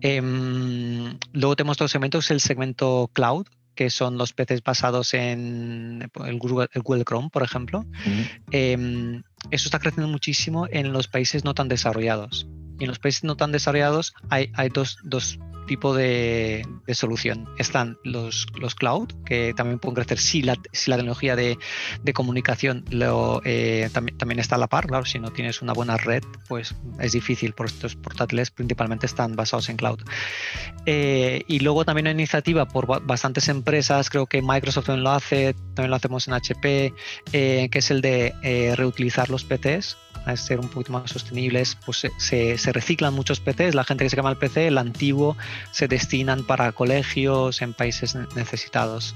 S3: luego tenemos dos segmentos, el segmento cloud, que son los PCs basados en el Google, el Google Chrome, por ejemplo. Uh -huh. eso está creciendo muchísimo en los países no tan desarrollados. Y en los países no tan desarrollados hay, hay dos, dos tipos de, de, solución. Están los, los cloud, que también pueden crecer si la, si la tecnología de, de comunicación lo, eh, también, también, está a la par. Claro, si no tienes una buena red, pues es difícil, porque estos portátiles principalmente están basados en cloud. Eh, y luego también una iniciativa por bastantes empresas, creo que Microsoft también lo hace, también lo hacemos en HP, eh, que es el de reutilizar los PCs a ser un poquito más sostenibles, pues se, se, reciclan muchos PCs, la gente que se quema el PC, el antiguo, se destinan para colegios en países necesitados.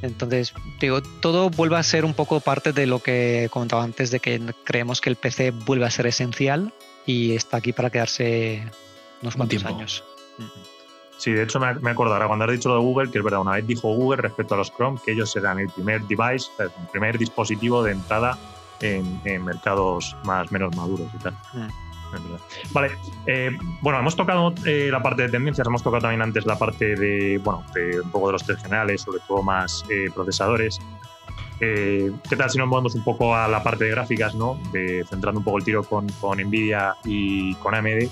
S3: Entonces, digo, todo vuelve a ser un poco parte de lo que comentaba antes, de que creemos que el PC vuelve a ser esencial y está aquí para quedarse unos cuantos años.
S2: Sí, de hecho me, ahora cuando has dicho lo de Google, que es verdad, una vez dijo Google respecto a los Chrome que ellos serán el primer device, el primer dispositivo de entrada en, en, mercados más menos maduros y tal. Mm. Vale, eh, bueno, hemos tocado eh, la parte de tendencias, hemos tocado también antes la parte de, bueno, de un poco de los tres generales, sobre todo más eh, procesadores. ¿Qué tal si nos movemos un poco a la parte de gráficas, ¿no? De, centrando un poco el tiro con, con Nvidia y con AMD.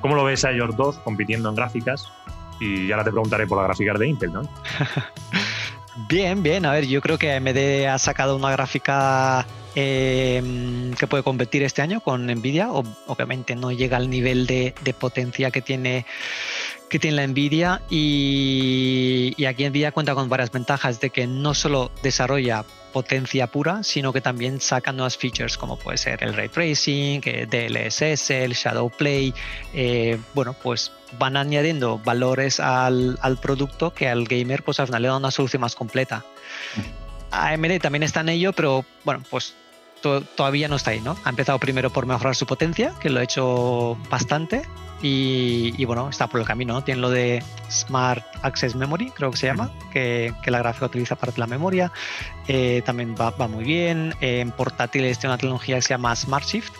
S2: ¿Cómo lo ves a ellos dos compitiendo en gráficas? Y ahora te preguntaré por las gráficas de Intel, ¿no? [LAUGHS]
S3: bien, bien. A ver, yo creo que AMD ha sacado una gráfica eh, que puede competir este año con Nvidia. Obviamente no llega al nivel de, potencia que tiene, que tiene la Nvidia. Y, aquí Nvidia cuenta con varias ventajas de que no solo desarrolla potencia pura, sino que también saca nuevas features como puede ser el ray tracing, DLSS, el shadow play. Eh, bueno, pues van añadiendo valores al, al, producto que al gamer pues al final le da una solución más completa. AMD también está en ello, pero bueno, pues to todavía no está ahí, ¿no? Ha empezado primero por mejorar su potencia, que lo ha hecho bastante, y, bueno, está por el camino. ¿no? Tiene lo de Smart Access Memory, creo que se llama, que, la gráfica utiliza parte de la memoria. Eh, también va, muy bien. En portátiles tiene una tecnología que se llama Smart Shift,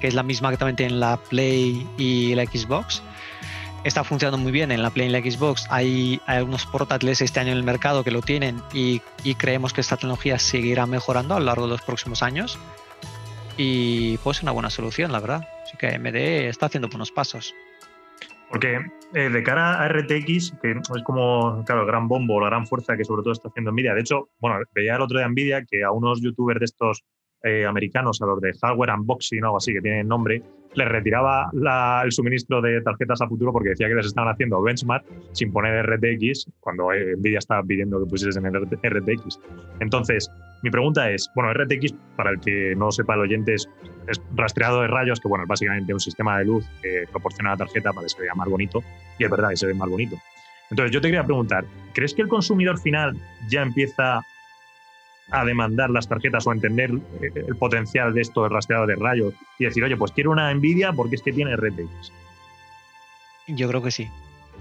S3: que es la misma que también tiene la Play y la Xbox. Está funcionando muy bien en la Play y la Xbox. Hay, algunos portátiles este año en el mercado que lo tienen y, creemos que esta tecnología seguirá mejorando a lo largo de los próximos años y pues una buena solución, la verdad. Así que AMD está haciendo buenos pasos.
S2: Porque eh, de cara a RTX, que es como, claro, el gran bombo, la gran fuerza que sobre todo está haciendo Nvidia. De hecho, bueno, veía el otro día Nvidia que a unos youtubers de estos eh, americanos, a los de Hardware Unboxing o algo así, que tienen nombre, les retiraba la, el suministro de tarjetas a futuro porque decía que les estaban haciendo benchmark sin poner RTX, cuando eh, Nvidia estaba pidiendo que pusiesen RTX. Entonces, mi pregunta es, bueno, RTX, para el que no sepa el oyente, es, es rastreado de rayos, que bueno, es básicamente un sistema de luz que proporciona la tarjeta para que se vea más bonito, y es verdad que se ve más bonito. Entonces, yo te quería preguntar, ¿crees que el consumidor final ya empieza a demandar las tarjetas o a entender el potencial de esto de rastreado de rayos y decir, oye, pues quiero una Nvidia porque es que tiene RTX?
S3: Yo creo que sí.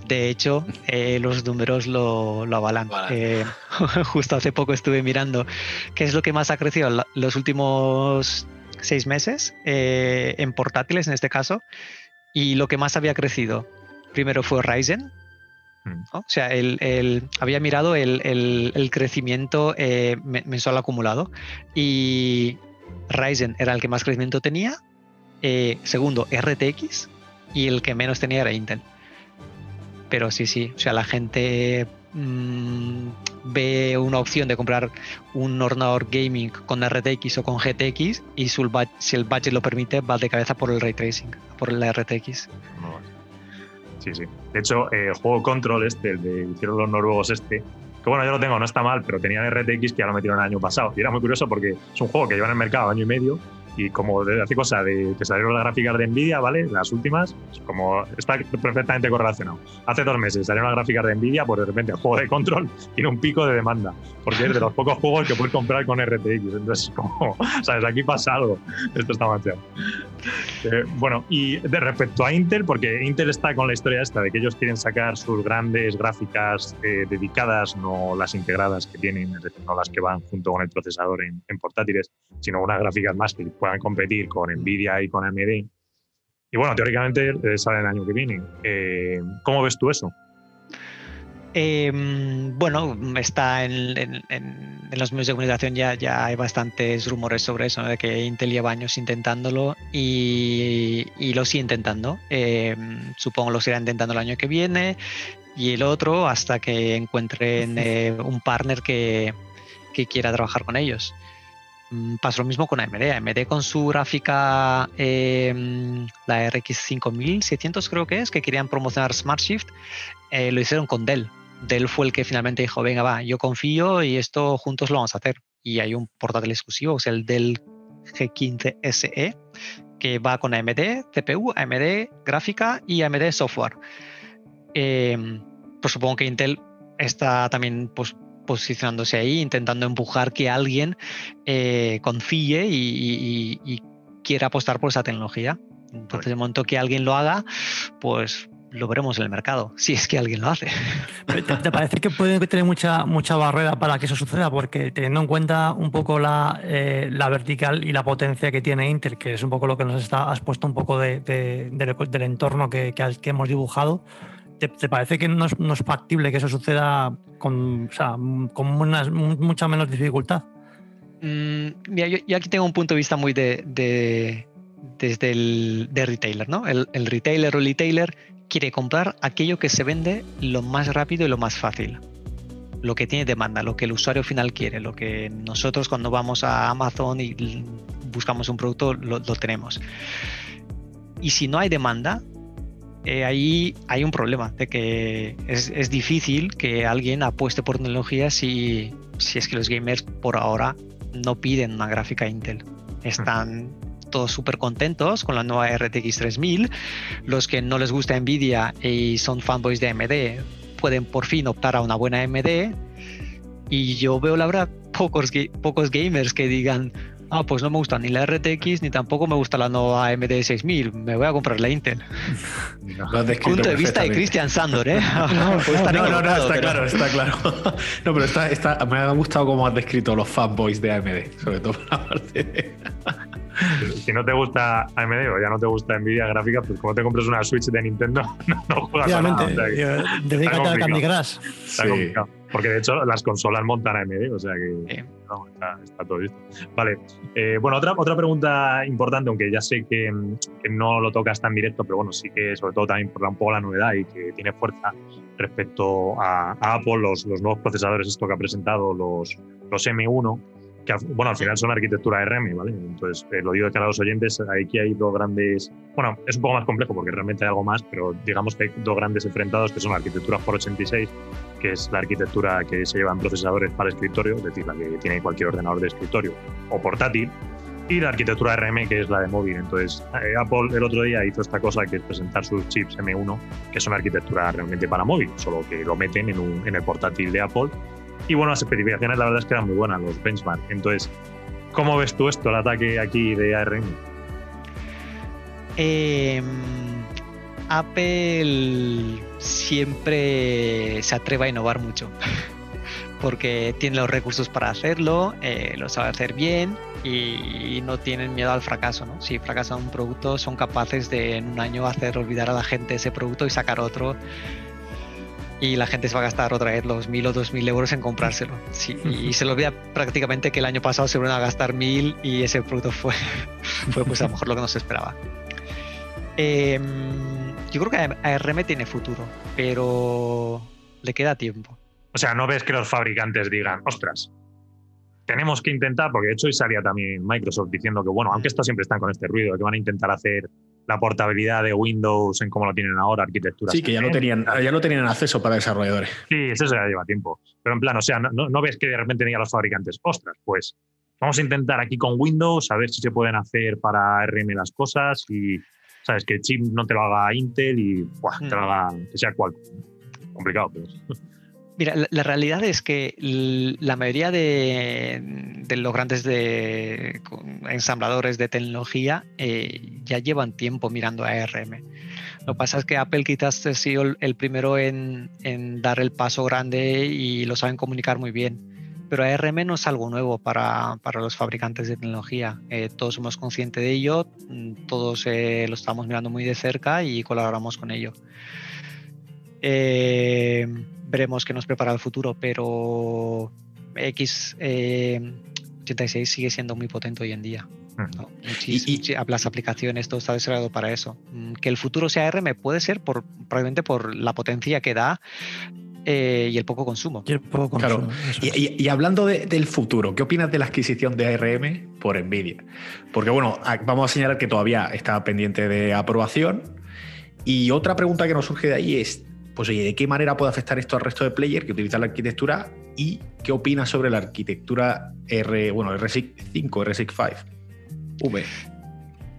S3: De hecho, eh, los números lo, lo avalan. Vale. Eh, [LAUGHS] justo hace poco estuve mirando qué es lo que más ha crecido los últimos seis meses eh, en portátiles, en este caso, y lo que más había crecido primero fue Ryzen. ¿No? O sea, el, el, había mirado el, el crecimiento eh, mensual acumulado y Ryzen era el que más crecimiento tenía. Eh, segundo, RTX y el que menos tenía era Intel. Pero sí, sí, o sea, la gente mmm, ve una opción de comprar un ordenador gaming con RTX o con GTX y su, si el budget lo permite, va de cabeza por el ray tracing, por la RTX.
S2: Sí, sí. De hecho, el juego Control, este, el de hicieron los noruegos este, que bueno, yo lo tengo, no está mal, pero tenía RTX que ya lo metieron el año pasado. Y era muy curioso porque es un juego que lleva en el mercado año y medio y como hace cosa de que salieron las gráficas de Nvidia, ¿vale? Las últimas, como está perfectamente correlacionado. Hace dos meses salieron las gráficas de Nvidia, pues de repente el juego de control tiene un pico de demanda, porque es de los pocos juegos que puedes comprar con RTX. Entonces, como, [LAUGHS] ¿sabes? Aquí pasa algo. Esto está manchado. Eh, bueno, y de respecto a Intel, porque Intel está con la historia esta de que ellos quieren sacar sus grandes gráficas eh, dedicadas, no las integradas que tienen, es decir, no las que van junto con el procesador en, en portátiles, sino unas gráficas más que puedan competir con Nvidia y con AMD. Y bueno, teóricamente eh, sale el año que viene. Eh, ¿Cómo ves tú eso?
S3: Eh, bueno, está en, en, en, los medios de comunicación ya, ya hay bastantes rumores sobre eso, ¿no? de que Intel lleva años intentándolo y, y lo sigue intentando. Eh, supongo lo seguirá intentando el año que viene y el otro hasta que encuentren [LAUGHS] eh, un partner que, que, quiera trabajar con ellos. Mm, pasa lo mismo con AMD. AMD con su gráfica, eh, la RX 5700 creo que es, que querían promocionar Smart Shift, eh, lo hicieron con Dell. Dell fue el que finalmente dijo, venga, va, yo confío y esto juntos lo vamos a hacer. Y hay un portátil exclusivo, es el Dell G15 SE, que va con AMD, CPU, AMD gráfica y AMD software. Eh, pues supongo que Intel está también pues, posicionándose ahí, intentando empujar que alguien eh, confíe y, y, y, quiera apostar por esa tecnología. Entonces, el momento que alguien lo haga, pues lo veremos en el mercado, [LAUGHS] si es que alguien lo hace.
S4: ¿Te, te parece que puede tener mucha, mucha barrera para que eso suceda? Porque teniendo en cuenta un poco la, eh, la, vertical y la potencia que tiene Intel, que es un poco lo que nos está, has puesto un poco de, de, de, del entorno que, que, que hemos dibujado, ¿Te, ¿Te, parece que no es, factible que eso suceda con, mucha menos dificultad?
S3: Mm, mira, yo, aquí tengo un punto de vista muy de, de desde el de retailer, ¿no? El, retailer o el retailer quiere comprar aquello que se vende lo más rápido y lo más fácil. Lo que tiene demanda, lo que el usuario final quiere, lo que nosotros cuando vamos a Amazon y buscamos un producto lo tenemos. Y si no hay demanda, eh, ahí hay un problema de que es, es, difícil que alguien apueste por tecnología si, si es que los gamers por ahora no piden una gráfica Intel. Están todos súper contentos con la nueva RTX 3000. Los que no les gusta Nvidia y son fanboys de AMD pueden por fin optar a una buena AMD. Y yo veo la verdad pocos, pocos gamers que digan, ah, pues no me gusta ni la RTX ni tampoco me gusta la nueva AMD 6000, me voy a comprar la Intel.
S5: No,
S3: Punto de vista de Christian Sandor, ¿eh? [LAUGHS] [LAUGHS]
S5: No, no, no, no, está pero... claro, está claro. [LAUGHS] No, pero está, está, me ha gustado cómo has descrito los fanboys de AMD, sobre todo por la parte de...
S2: Si no te gusta AMD o ya no te gusta Nvidia gráfica, pues como te compras una Switch de Nintendo, no, no juegas
S4: Obviamente,
S2: a nada. O sea,
S4: dedícate a Candy Crush.
S2: Está sí. complicado. Porque de hecho las consolas montan AMD, o sea que sí. no, está, está, todo listo. Vale, eh, bueno, otra, otra pregunta importante, aunque ya sé que, que, no lo tocas tan directo, pero bueno, sí que sobre todo también por un poco la novedad y que tiene fuerza respecto a, a Apple, los, los, nuevos procesadores, esto que ha presentado, los, los M1, que bueno, al final son arquitectura RM, ¿vale? Entonces, eh, lo digo de cara a los oyentes, aquí hay dos grandes, bueno, es un poco más complejo porque realmente hay algo más, pero digamos que hay dos grandes enfrentados que son la arquitectura por 86 que es la arquitectura que se lleva en procesadores para escritorio, es decir, la que tiene cualquier ordenador de escritorio o portátil, y la arquitectura RM, que es la de móvil. Entonces, eh, Apple el otro día hizo esta cosa que es presentar sus chips M1, que son arquitectura realmente para móvil, solo que lo meten en, un, en el portátil de Apple. Y bueno, las especificaciones la verdad es que eran muy buenas, los benchmark. Entonces, ¿cómo ves tú esto, el ataque aquí de ARM?
S3: Eh, Apple siempre se atreve a innovar mucho [LAUGHS] porque tiene los recursos para hacerlo, eh, lo sabe hacer bien y no tienen miedo al fracaso. ¿no? Si fracasan un producto, son capaces de en un año hacer olvidar a la gente ese producto y sacar otro. Y la gente se va a gastar otra vez los mil o dos mil euros en comprárselo. Sí, y se lo olvida prácticamente que el año pasado se van a gastar mil y ese producto fue, [LAUGHS] fue pues a lo mejor lo que no se esperaba. Eh, yo creo que ARM tiene futuro, pero le queda tiempo.
S2: O sea, no ves que los fabricantes digan, ostras, tenemos que intentar, porque de hecho hoy salía también Microsoft diciendo que, bueno, aunque estos siempre están con este ruido, que van a intentar hacer la portabilidad de Windows en cómo lo tienen ahora, arquitectura.
S5: Sí, que ya no tenían, ya no tenían acceso para desarrolladores.
S2: Sí, eso ya lleva tiempo. Pero en plan, o sea, no, no ves que de repente digan los fabricantes, ostras, pues vamos a intentar aquí con Windows a ver si se pueden hacer para RM las cosas y, sabes, que el chip no te lo haga Intel y buah, te lo
S3: Hmm.
S2: haga que sea cual. Complicado, pero.
S3: Mira, la, realidad es que la mayoría de, los grandes ensambladores de tecnología eh, ya llevan tiempo mirando a ARM. Lo que pasa es que Apple quizás ha sido el, primero en, dar el paso grande y lo saben comunicar muy bien. Pero ARM no es algo nuevo para, los fabricantes de tecnología. Eh, todos somos conscientes de ello, todos eh, lo estamos mirando muy de cerca y colaboramos con ello. Eh, veremos qué nos prepara el futuro, pero X eh, 86 sigue siendo muy potente hoy en día. ¿no? Muchis-
S5: Y-
S3: las aplicaciones, todo está desarrollado para eso. Mm, Que el futuro sea RM puede ser por, probablemente por la potencia que da eh, y el poco consumo.
S4: Y el poco
S5: Claro.
S4: consumo,
S5: Y,
S4: es.
S5: y- y hablando de- del futuro, ¿qué opinas de la adquisición de ARM por Nvidia? Porque bueno, vamos a señalar que todavía está pendiente de aprobación. Y otra pregunta que nos surge de ahí es, pues oye, ¿de qué manera puede afectar esto al resto de players que utilizan la arquitectura? ¿Y qué opinas sobre la arquitectura R, bueno, RSIC 5, RSIC 5? V.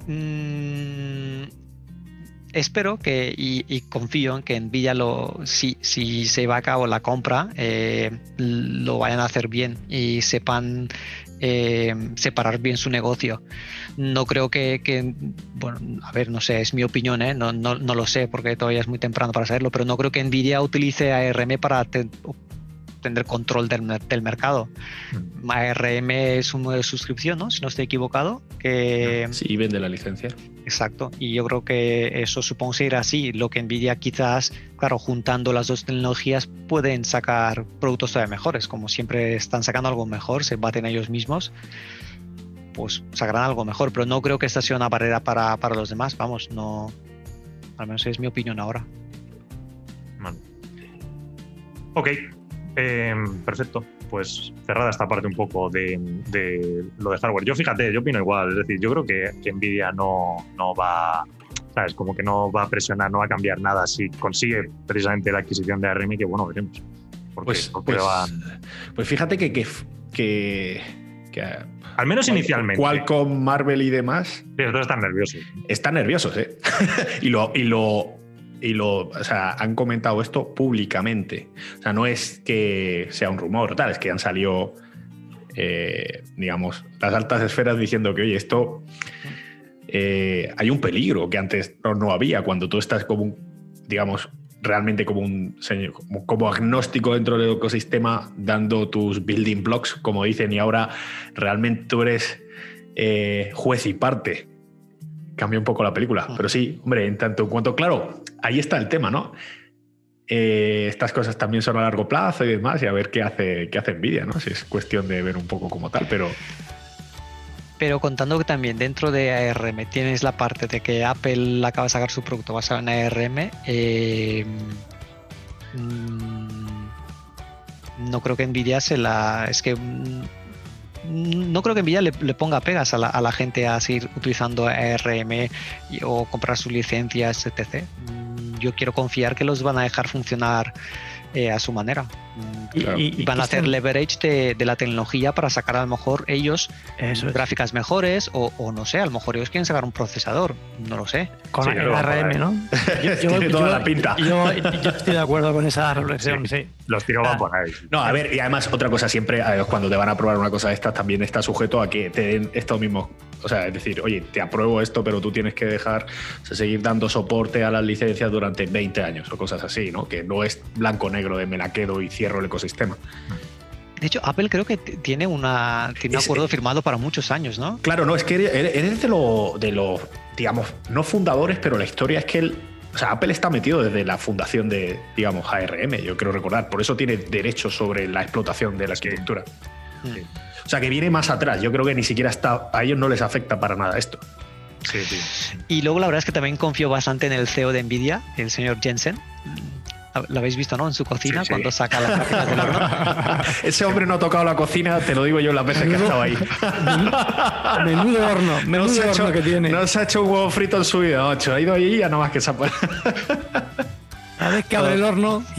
S3: Mm, espero que y, y confío en que Nvidia lo si, si se va a cabo la compra eh, lo vayan a hacer bien y sepan eh, separar bien su negocio. No creo que, que- bueno, a ver, no sé, es mi opinión, ¿eh? no, no, no lo sé porque todavía es muy temprano para saberlo, pero no creo que Nvidia utilice ARM para te- tener control del, del mercado. ARM es un modelo de suscripción, ¿no? Si no estoy equivocado, que...
S5: Sí, vende la licencia.
S3: Exacto, y yo creo que eso supongo ser así. Lo que Nvidia quizás, claro, juntando las dos tecnologías pueden sacar productos todavía mejores. Como siempre están sacando algo mejor, se baten ellos mismos, pues sacarán algo mejor. Pero no creo que esta sea una barrera para, para los demás. Vamos, no. Al menos es mi opinión ahora.
S2: Vale. Ok, eh, perfecto. Pues cerrada esta parte un poco de, de lo de hardware. Yo fíjate, yo opino igual. Es decir, yo creo que, que Nvidia no, no va, ¿sabes? Como que no va a presionar, no va a cambiar nada si consigue precisamente la adquisición de ARM, que bueno, veremos. Porque,
S5: Pues,
S2: porque
S5: pues,
S2: van-
S5: pues fíjate que, que, que, que
S2: al menos inicialmente.
S5: Qualcomm, Marvel y demás
S2: Sí, todos están nerviosos.
S5: están nerviosos, ¿eh? [LAUGHS] y lo, y lo, y lo, o sea, han comentado esto públicamente. O sea, no es que sea un rumor, tal, es que han salido, eh, digamos, las altas esferas diciendo que, oye, esto eh, hay un peligro que antes no, no había cuando tú estás como un, digamos, realmente como un como, como agnóstico dentro del ecosistema, dando tus building blocks, como dicen, y ahora realmente tú eres eh, juez y parte. Cambia un poco la película. Pero sí, hombre, en tanto en cuanto, claro, ahí está el tema, ¿no? Eh, estas cosas también son a largo plazo y demás, y a ver qué hace, qué hace Nvidia, ¿no? Si es cuestión de ver un poco como tal, pero
S3: Pero contando que también dentro de ARM tienes la parte de que Apple acaba de sacar su producto basado en ARM, eh, mm, no creo que Nvidia se la. Es que. No creo que Nvidia le, le ponga pegas a la, a la gente a seguir utilizando ARM y- o comprar sus licencias, etc. Mm, Yo quiero confiar que los van a dejar funcionar eh, a su manera.
S4: Y-
S5: Claro.
S4: y-
S3: y van a hacer leverage de, de la tecnología para sacar a lo mejor ellos
S4: Eso es.
S3: gráficas mejores o, o no sé, a lo mejor ellos quieren sacar un procesador, no lo sé.
S4: Con
S2: Sí,
S4: el ARM. ¿no? [LAUGHS]
S5: Tiene toda la pinta.
S4: Yo, yo estoy de acuerdo con esa reflexión, sí.
S2: Los tiros van
S4: Ah.
S2: por ahí.
S5: No, a ver, y además otra cosa siempre, cuando te van a aprobar una cosa de estas, también está sujeto a que te den estos mismos, o sea, es decir, oye, te apruebo esto, pero tú tienes que dejar, o sea, seguir dando soporte a las licencias durante 20 años o cosas así, ¿no? Que no es blanco-negro de me la quedo y cierro el ecosistema.
S3: De hecho, Apple creo que tiene, una, tiene un
S5: Es-
S3: acuerdo firmado para muchos años, ¿no?
S5: Claro, no, es que eres, de los, de los, digamos, no fundadores, pero la historia es que él, o sea, Apple está metido desde la fundación de, digamos, ARM, yo quiero recordar, por eso tiene derechos sobre la explotación de la arquitectura.
S3: Mm.
S5: O sea, que viene más atrás, yo creo que ni siquiera está, a ellos no les afecta para nada esto.
S2: Sí, sí.
S3: Y luego la verdad es que también confío bastante en el CEO de Nvidia, el señor Jensen. lo habéis visto, ¿no? En su cocina, cuando saca las tarjetas del horno. [LAUGHS]
S5: Ese hombre no ha tocado la cocina, te lo digo yo las veces que he estado ahí. [LAUGHS]
S4: menudo horno, menudo
S5: no se
S4: horno
S5: hecho,
S4: que tiene.
S5: No se ha hecho un huevo frito en su vida, ocho. Ha ido ahí y ya no más que se ha
S4: Cada vez que abre el horno. [LAUGHS]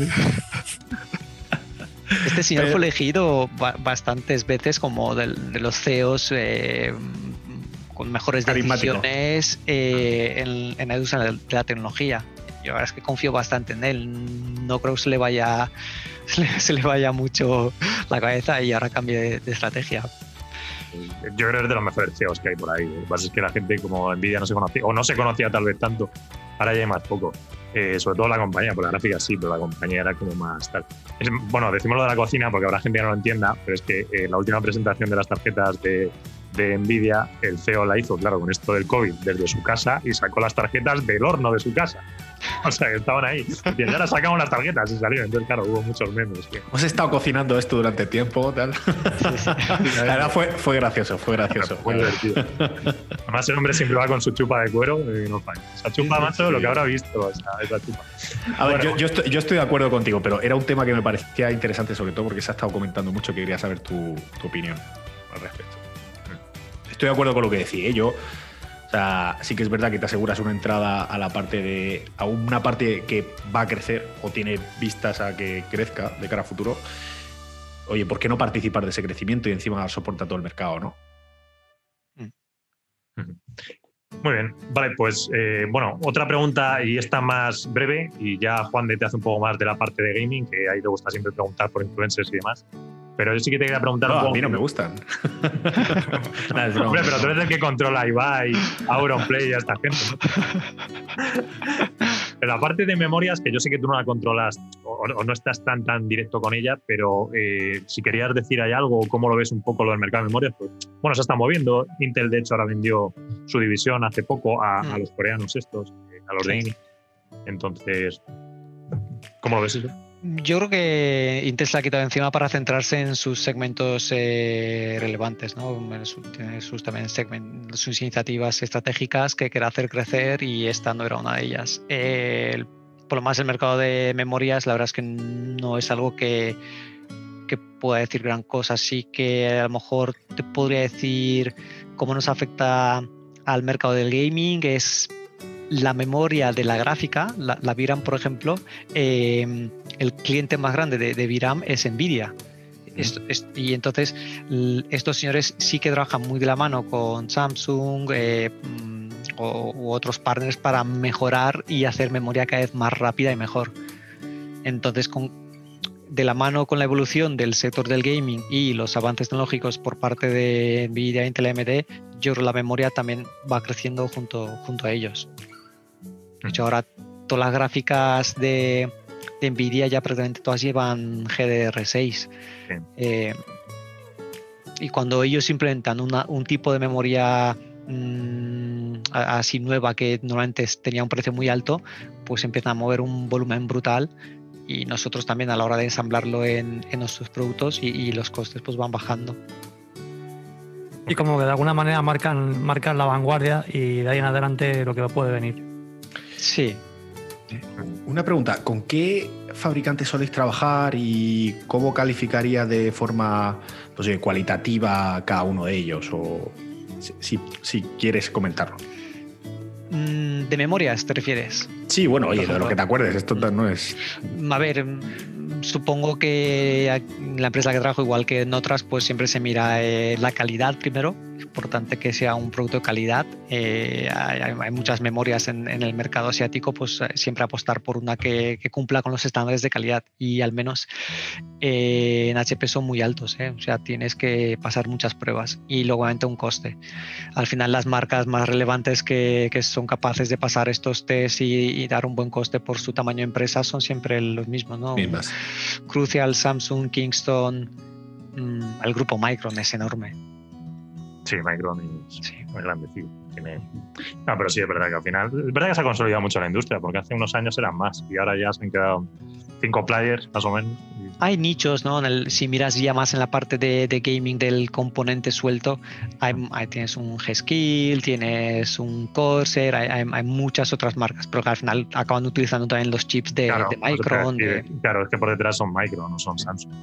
S3: Este señor fue elegido bastantes veces como de, los CEOs eh, con mejores decisiones eh, en, en, la industria de la tecnología. Yo la verdad es que confío bastante en él. No creo que se le vaya, [LAUGHS] se le, vaya mucho la cabeza y ahora cambie de, estrategia.
S2: Yo creo que es de los mejores CEOs que hay por ahí. Lo que pasa es que la gente como Nvidia no se conocía, o no se conocía tal vez tanto, ahora ya hay más poco. Eh, sobre todo la compañía, por la gráfica sí, pero la compañía era como más tal. bueno, decimos lo de la cocina porque habrá gente que no lo entienda, pero es que eh, la última presentación de las tarjetas de, de Nvidia, el CEO la hizo, claro, con esto del COVID, desde su casa y sacó las tarjetas del horno de su casa. [LAUGHS] O sea, que estaban ahí. Y ahora sacamos las tarjetas y salió. Entonces, claro, hubo muchos memes.
S5: Hemos estado cocinando esto durante tiempo, tal. [LAUGHS] La verdad fue, fue gracioso, fue gracioso.
S2: Divertido. Además, el hombre siempre va con su chupa de cuero y no falla. Esa chupa, macho, lo que habrá visto, esa, esa chupa.
S5: A ver, yo, yo, estoy, yo, estoy, de acuerdo contigo, pero era un tema que me parecía interesante, sobre todo porque se ha estado comentando mucho, que quería saber tu, tu opinión al respecto. Estoy de acuerdo con lo que decía. ¿eh? Yo o sea, sí que es verdad que te aseguras una entrada a la parte de. a una parte que va a crecer o tiene vistas a que crezca de cara a futuro. Oye, ¿por qué no participar de ese crecimiento y encima soporta todo el mercado, no?
S2: Mm. Muy bien, vale, pues eh, bueno, otra pregunta y esta más breve y ya Juan te hace un poco más de la parte de gaming, que ahí te gusta siempre preguntar por influencers y demás. Pero yo sí que te quería preguntar
S5: no,
S2: un poco.
S5: A mí no me gustan. [LAUGHS]
S2: Hombre, pero tú eres el que controla a Ibai, Auronplay y a esta gente, ¿no? [LAUGHS] pero aparte de memorias, que yo sé que tú no la controlas o, no estás tan tan directo con ella, pero eh, si querías decir hay algo, cómo lo ves un poco lo del mercado de memorias, pues bueno, se está moviendo. Intel, de hecho, ahora vendió su división hace poco a, mm. los coreanos estos, eh, a los de Entonces, ¿cómo lo ves eso?
S3: Yo creo que Intel se la ha quitado encima para centrarse en sus segmentos eh, relevantes, ¿no? Tiene sus también sus iniciativas estratégicas que quiere hacer crecer y esta no era una de ellas. por lo más el mercado de memorias, la verdad es que no es algo que, que pueda decir gran cosa. Sí que a lo mejor te podría decir cómo nos afecta al mercado del gaming, es la memoria de la gráfica, la, VRAM, por ejemplo, eh, el cliente más grande de, de VRAM es Nvidia. y entonces estos señores sí que trabajan muy de la mano con Samsung eh, mm, o, u otros partners para mejorar y hacer memoria cada vez más rápida y mejor. Entonces, con, de la mano con la evolución del sector del gaming y los avances tecnológicos por parte de Nvidia, Intel, AMD, yo creo que la memoria también va creciendo junto, junto a ellos. De hecho, ahora todas las gráficas de, Nvidia ya prácticamente todas llevan GDR6. Eh, y cuando ellos implementan un tipo de memoria mm, así nueva que normalmente tenía un precio muy alto, pues empiezan a mover un volumen brutal y nosotros también a la hora de ensamblarlo en, nuestros productos y, los costes pues van bajando.
S4: Y como que de alguna manera marcan, marcan la vanguardia y de ahí en adelante lo que puede venir.
S3: Sí.
S5: Una pregunta, ¿con qué fabricantes soléis trabajar y cómo calificaría de forma pues, cualitativa cada uno de ellos? O si, quieres comentarlo.
S3: Mm, ¿De memorias te refieres?
S5: Sí, bueno, oye, de lo que te acuerdes, esto no es.
S3: A ver, supongo que la empresa que trabajo, igual que en otras, pues siempre se mira eh, la calidad primero importante que sea un producto de calidad. Eh, hay, muchas memorias en, el mercado asiático, pues eh, siempre apostar por una que, cumpla con los estándares de calidad y al menos eh, en HP son muy altos, o sea, tienes que pasar muchas pruebas y luego obviamente un coste. Al final las marcas más relevantes que, son capaces de pasar estos tests y, dar un buen coste por su tamaño de empresa son siempre los mismos, ¿no? Crucial, Samsung, Kingston, mm, el grupo Micron es enorme.
S2: Sí, Micron es muy grande, Tiene... No, pero sí, es verdad que al final. Es verdad que se ha consolidado mucho la industria, porque hace unos años eran más y ahora ya se han quedado cinco players, más o menos.
S3: Hay nichos, ¿no? si miras ya más en la parte de, gaming del componente suelto, hay, tienes un G-Skill, tienes un Corsair, hay, muchas otras marcas, pero que al final acaban utilizando también los chips de, Micron.
S2: Claro, es que por detrás son Micron, no son Samsung.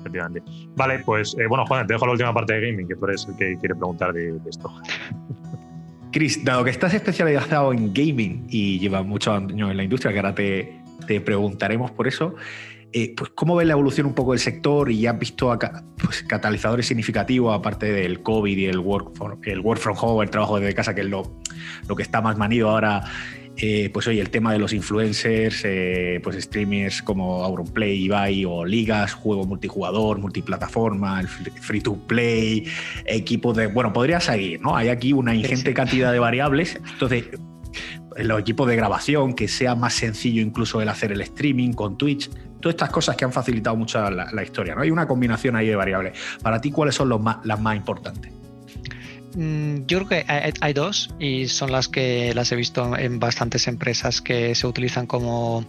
S2: efectivamente. Vale, pues eh, bueno, Juan, te dejo la última parte de gaming, que tú eres el que quiere preguntar de, esto.
S5: Chris, dado que estás especializado en gaming y llevas muchos años en la industria, que ahora te, te preguntaremos por eso, eh, pues, ¿cómo ves la evolución un poco del sector y ya has visto pues, catalizadores significativos aparte del COVID y el work, el work from home, el trabajo desde casa, que es lo, lo que está más manido ahora? Eh, pues oye, el tema de los influencers, eh, pues streamers como Auronplay, Ibai o ligas, juego multijugador, multiplataforma, el free to play, equipos de... Bueno, podría seguir, ¿no? Hay aquí una ingente cantidad de [LAUGHS] variables. Entonces, los equipos de grabación, que sea más sencillo incluso el hacer el streaming con Twitch, todas estas cosas que han facilitado mucho la, historia. ¿no? Hay una combinación ahí de variables. Para ti, ¿cuáles son las más importantes?
S3: Mm, yo creo que hay, dos y son las que las he visto en bastantes empresas que se utilizan como,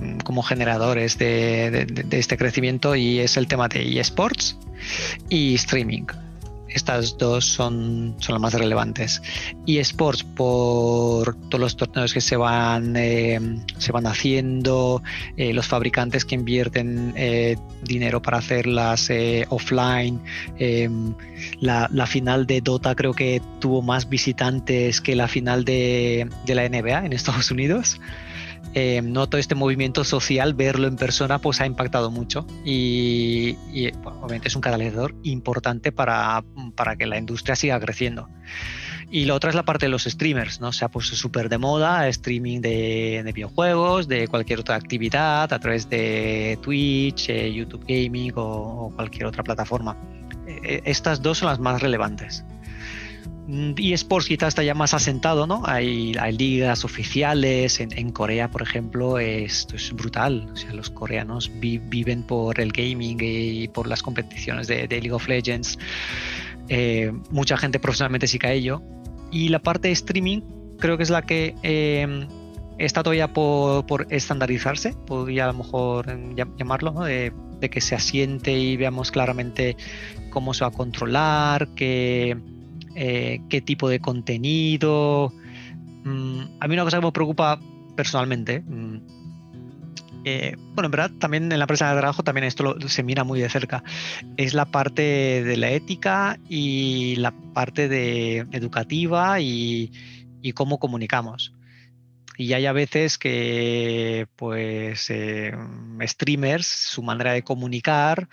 S3: mm, como generadores de, de este crecimiento y es el tema de eSports y streaming estas dos son, son las más relevantes. Y Sports, por todos los torneos que se van, eh, se van haciendo, eh, los fabricantes que invierten eh, dinero para hacerlas offline. La, la, final de Dota creo que tuvo más visitantes que la final de, de la NBA en Estados Unidos. Eh, no todo este movimiento social, verlo en persona, pues ha impactado mucho y, obviamente es un catalizador importante para, para, que la industria siga creciendo. Y la otra es la parte de los streamers, ¿no? Se ha puesto súper de moda, streaming de, videojuegos, de cualquier otra actividad, a través de Twitch, eh, YouTube Gaming o, cualquier otra plataforma. Eh, estas dos son las más relevantes. Mm, eSports quizás está ya más asentado, ¿no? Hay, ligas oficiales, en, Corea, por ejemplo, esto es brutal. O sea, los coreanos viven por el gaming y por las competiciones de, League of Legends. Eh, mucha gente profesionalmente sí a ello. Y la parte de streaming creo que es la que eh, está todavía por, estandarizarse, podría a lo mejor llamarlo, ¿no? de, de que se asiente y veamos claramente cómo se va a controlar, que eh, qué tipo de contenido. Mm, a mí una cosa que me preocupa personalmente, mm, eh, bueno, en verdad también en la empresa de trabajo también esto se mira muy de cerca, es la parte de la ética y la parte de educativa y, cómo comunicamos. Y hay a veces que, pues, eh, streamers, su manera de comunicar,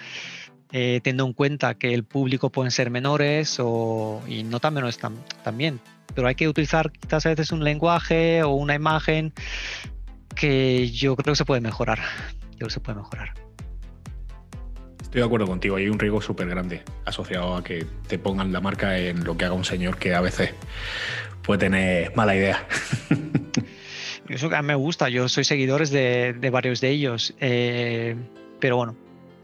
S3: eh, teniendo en cuenta que el público pueden ser menores o, y no tan menores también. Pero hay que utilizar quizás a veces un lenguaje o una imagen que yo creo que se puede mejorar. Yo creo que se puede mejorar.
S5: Estoy de acuerdo contigo, hay un riesgo súper grande asociado a que te pongan la marca en lo que haga un señor que a veces puede tener mala idea. [LAUGHS]
S3: Eso a mí me gusta, yo soy seguidores de, varios de ellos, eh, pero bueno,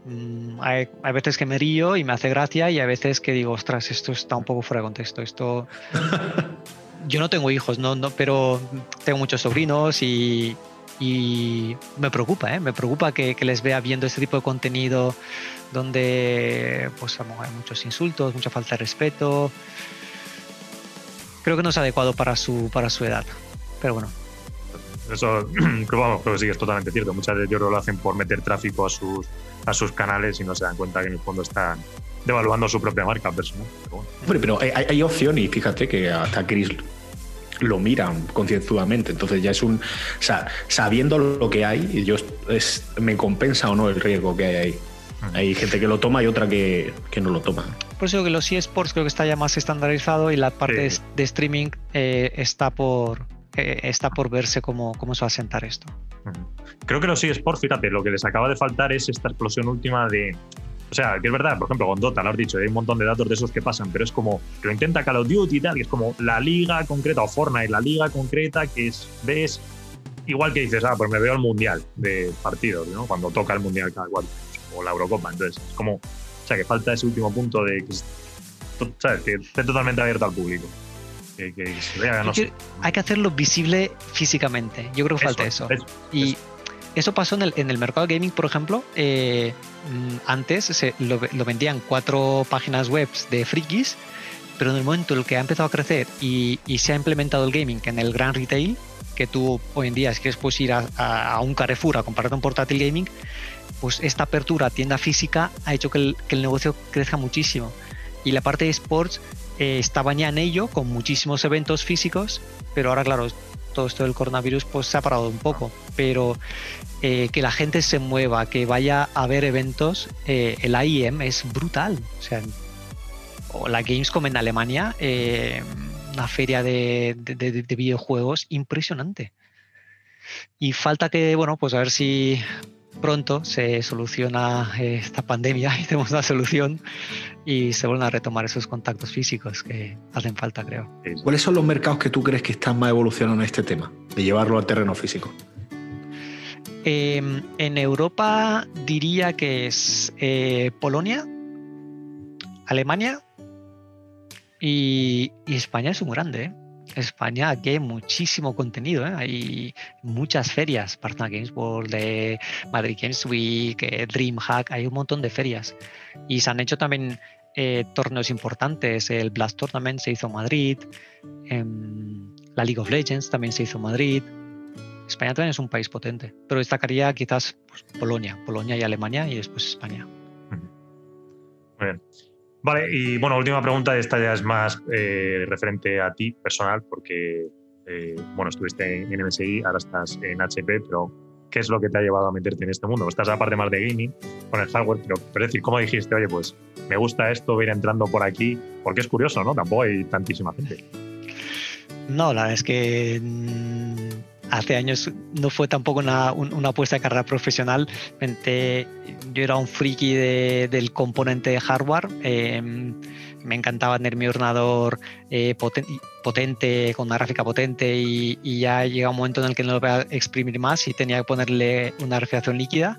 S3: Mm, hay, veces que me río y me hace gracia y hay veces que digo, ostras, esto está un poco fuera de contexto. Esto. [LAUGHS] Yo no tengo hijos, no, no, pero tengo muchos sobrinos y, me preocupa, ¿eh? me preocupa que, les vea viendo este tipo de contenido donde pues, hay muchos insultos, mucha falta de respeto. Creo que no es adecuado para su, para su edad, pero bueno.
S2: Eso [CLEARS THROAT] creo, que sí es totalmente cierto. Muchas veces yo creo que lo hacen por meter tráfico a sus, a sus canales y no se dan cuenta que en el fondo están devaluando su propia marca personal.
S5: Pero Hombre, pero hay, hay opción y fíjate que hasta Chris lo miran concienzudamente. Entonces ya es un. O sea, sabiendo lo que hay, yo es, me compensa o no el riesgo que hay ahí. Hay gente que lo toma y otra que, que no lo toma.
S3: Por eso que los eSports creo que está ya más estandarizado y la parte de, streaming eh, está por, está por verse cómo, cómo se va a sentar esto.
S2: Creo que los eSports, fíjate, lo que les acaba de faltar es esta explosión última de. O sea, que es verdad, por ejemplo, con Dota, lo has dicho, hay un montón de datos de esos que pasan, pero es como que lo intenta Call of Duty y tal, que es como la liga concreta, o Fortnite, la liga concreta que es, ves, igual que dices, ah, pues me veo el mundial de partidos, ¿no? Cuando toca el mundial cada cual, o la Eurocopa, entonces es como, o sea, que falta ese último punto de que esté totalmente abierto al público
S3: hay, que, hacerlo visible físicamente. Yo creo que falta eso. y eso pasó en el, en el mercado gaming, por ejemplo. Eh, mm, antes se, lo, vendían cuatro páginas web de frikis, pero en el momento en el que ha empezado a crecer y, se ha implementado el gaming en el gran retail, que tú hoy en día es que después ir a, un Carrefour a comprarte un portátil gaming, pues esta apertura a tienda física ha hecho que el, que el negocio crezca muchísimo. Y la parte de sports eh, estaba ya en ello, con muchísimos eventos físicos, pero ahora, claro, todo esto del coronavirus pues se ha parado un poco, pero eh, que la gente se mueva, que vaya a ver eventos, eh, el IEM es brutal. O sea, o la Gamescom en Alemania, eh, una feria de, videojuegos impresionante. Y falta que, bueno, pues a ver si pronto se soluciona esta pandemia [LAUGHS] y tenemos una solución y se vuelven a retomar esos contactos físicos que hacen falta, creo.
S5: ¿Cuáles son los mercados que tú crees que están más evolucionando en este tema, de llevarlo al terreno físico?
S3: Em, en Europa diría que es eh, Polonia, Alemania y, España es un grande. ¿eh? España aquí hay muchísimo contenido, ¿eh? hay muchas ferias, Barcelona Games World, Madrid Games Week, DreamHack, hay un montón de ferias. Y se han hecho también torneos importantes, el Blast Tournament se hizo en Madrid, em, la League of Legends también se hizo en Madrid, España también es un país potente, pero destacaría quizás pues, Polonia, Polonia y Alemania y después España.
S2: Muy bien. Vale, y bueno, última pregunta, esta ya es más eh, referente a ti personal, porque eh, bueno, estuviste en, MSI, ahora estás en HP, pero ¿qué es lo que te ha llevado a meterte en este mundo? Estás a la parte más de gaming con el hardware, pero, pero es decir, ¿cómo dijiste, oye, pues me gusta esto, voy a ir entrando por aquí? Porque es curioso, ¿no? Tampoco hay tantísima gente.
S3: No, la verdad es que mm, hace años no fue tampoco una, una apuesta de carrera profesional. yo era un friki del componente de hardware. Em, me encantaba tener mi ordenador eh, potente, con una gráfica potente y, ya llega un momento en el que no lo voy a exprimir más y tenía que ponerle una refrigeración líquida.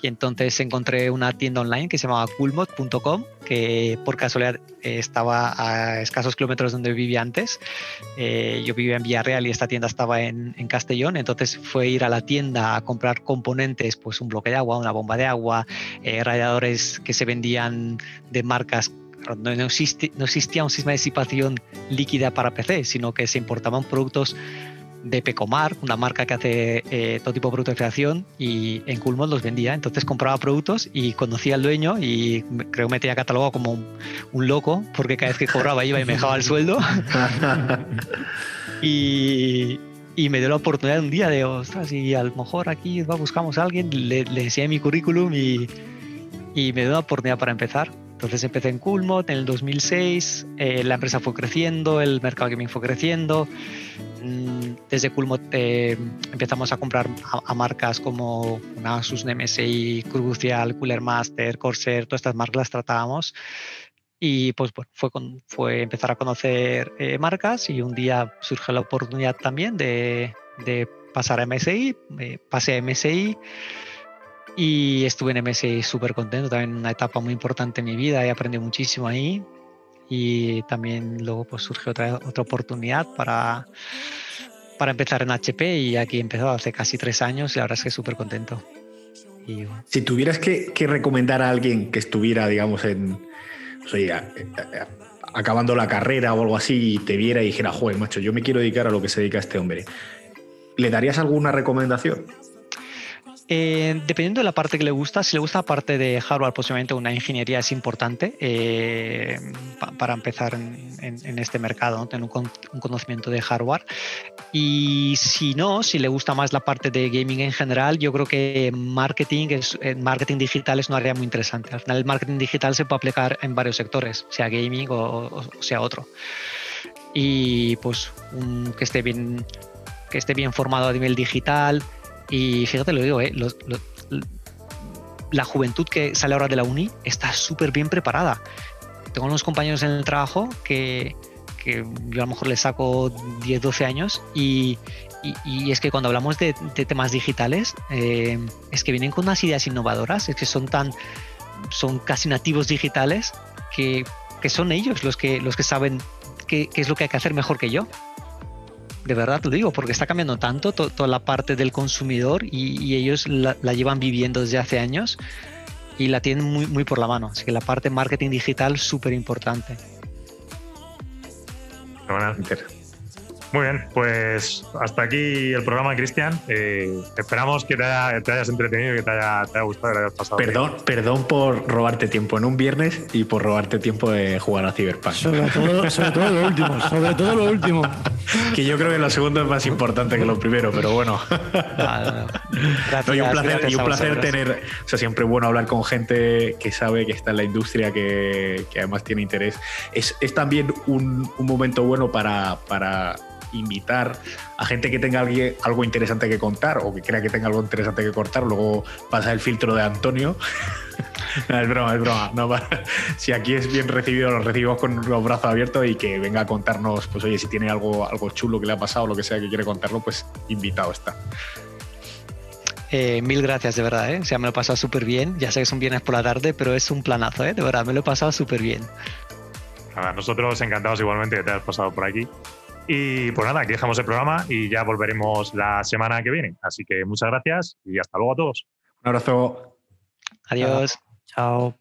S3: Y entonces encontré una tienda online que se llamaba coolmod.com, que por casualidad eh, estaba a escasos kilómetros donde vivía antes. Eh, yo vivía en Villarreal y esta tienda estaba en, en, Castellón, entonces fue ir a la tienda a comprar componentes, pues un bloque de agua, una bomba de agua, radiadores que se vendían de marcas no, existía un sistema de disipación líquida para PC, sino que se importaban productos de Pecomar, una marca que hace eh, todo tipo de productos de creación y en Coolmod los vendía. Entonces compraba productos y conocía al dueño y creo que me tenía catalogado como un, loco porque cada vez que cobraba iba y me dejaba el sueldo. [LAUGHS] y, me dio la oportunidad un día de, ostras, y a lo mejor aquí buscamos a alguien, le, le enseñé mi currículum y, y me dio la oportunidad para empezar. Entonces empecé en Coolmod en el 2006, eh, la empresa fue creciendo, el mercado gaming fue creciendo. Mm, desde Coolmod eh, empezamos a comprar a, marcas como Asus, MSI, Crucial, Cooler Master, Corsair, todas estas marcas las tratábamos. Y pues bueno, fue, fue empezar a conocer eh, marcas y un día surge la oportunidad también de, de pasar a MSI, pasé a MSI y estuve en MSI súper contento, también una etapa muy importante en mi vida, y aprendí muchísimo ahí. Y también luego pues surgió otra, otra oportunidad para, para empezar en HP y aquí he empezado hace casi tres años y la verdad es que súper contento.
S5: Y, si tuvieras que, que, recomendar a alguien que estuviera, digamos, en, o sea, acabando la carrera o algo así y te viera y dijera, joder, macho, yo me quiero dedicar a lo que se dedica este hombre, ¿le darías alguna recomendación?
S3: Eh, dependiendo de la parte que le gusta, si le gusta la parte de hardware, posiblemente una ingeniería es importante eh, para empezar en, este mercado, tener un, conocimiento de hardware. Y si no, si le gusta más la parte de gaming en general, yo creo que marketing, es, marketing digital es una área muy interesante. Al final, el marketing digital se puede aplicar en varios sectores, sea gaming o, sea otro. Y pues que esté bien que esté bien formado a nivel digital, y fíjate, lo digo, ¿eh? la juventud que sale ahora de la uni está súper bien preparada. Tengo unos compañeros en el trabajo que, yo a lo mejor les saco 10, 12 años y, es que cuando hablamos de, temas digitales, eh, es que vienen con unas ideas innovadoras, es que son tan, son casi nativos digitales que, son ellos los que, los que saben qué, qué, es lo que hay que hacer mejor que yo. De verdad lo digo, porque está cambiando tanto toda la parte del consumidor y, ellos la, llevan viviendo desde hace años y la tienen muy, muy por la mano. Así que la parte marketing digital súper importante.
S2: Muy bien, pues hasta aquí el programa, Cristian. Eh, esperamos que te, hayas entretenido y que te haya, gustado que hayas pasado.
S5: Perdón, perdón por robarte tiempo en un viernes y por robarte tiempo de jugar a Cyberpunk.
S4: Sobre todo, sobre todo lo último, sobre todo lo último.
S5: que yo creo que lo segundo es más importante que lo primero, pero bueno. y un placer, y un placer tener, o sea, siempre es bueno hablar con gente que sabe que está en la industria, que, que además tiene interés. Es, es también un, un momento bueno para, para invitar a gente que tenga algo interesante que contar o que crea que tenga algo interesante que contar, luego pasa el filtro de Antonio. [LAUGHS] es broma, es broma. si aquí es bien recibido, lo recibimos con los brazos abiertos y que venga a contarnos, pues oye, si tiene algo, algo chulo que le ha pasado o lo que sea que quiere contarlo, pues invitado está.
S3: Eh, mil gracias, de verdad, ¿eh? O sea, me lo he pasado súper bien. Ya sé que son viernes por la tarde, pero es un planazo, ¿eh? De verdad, me lo he pasado súper bien.
S2: Nada, nosotros encantados igualmente de te hayas pasado por aquí. Y pues nada, aquí dejamos el programa y ya volveremos la semana que viene. Así que muchas gracias y hasta luego a todos.
S5: Un abrazo.
S3: Adiós.
S4: Chao.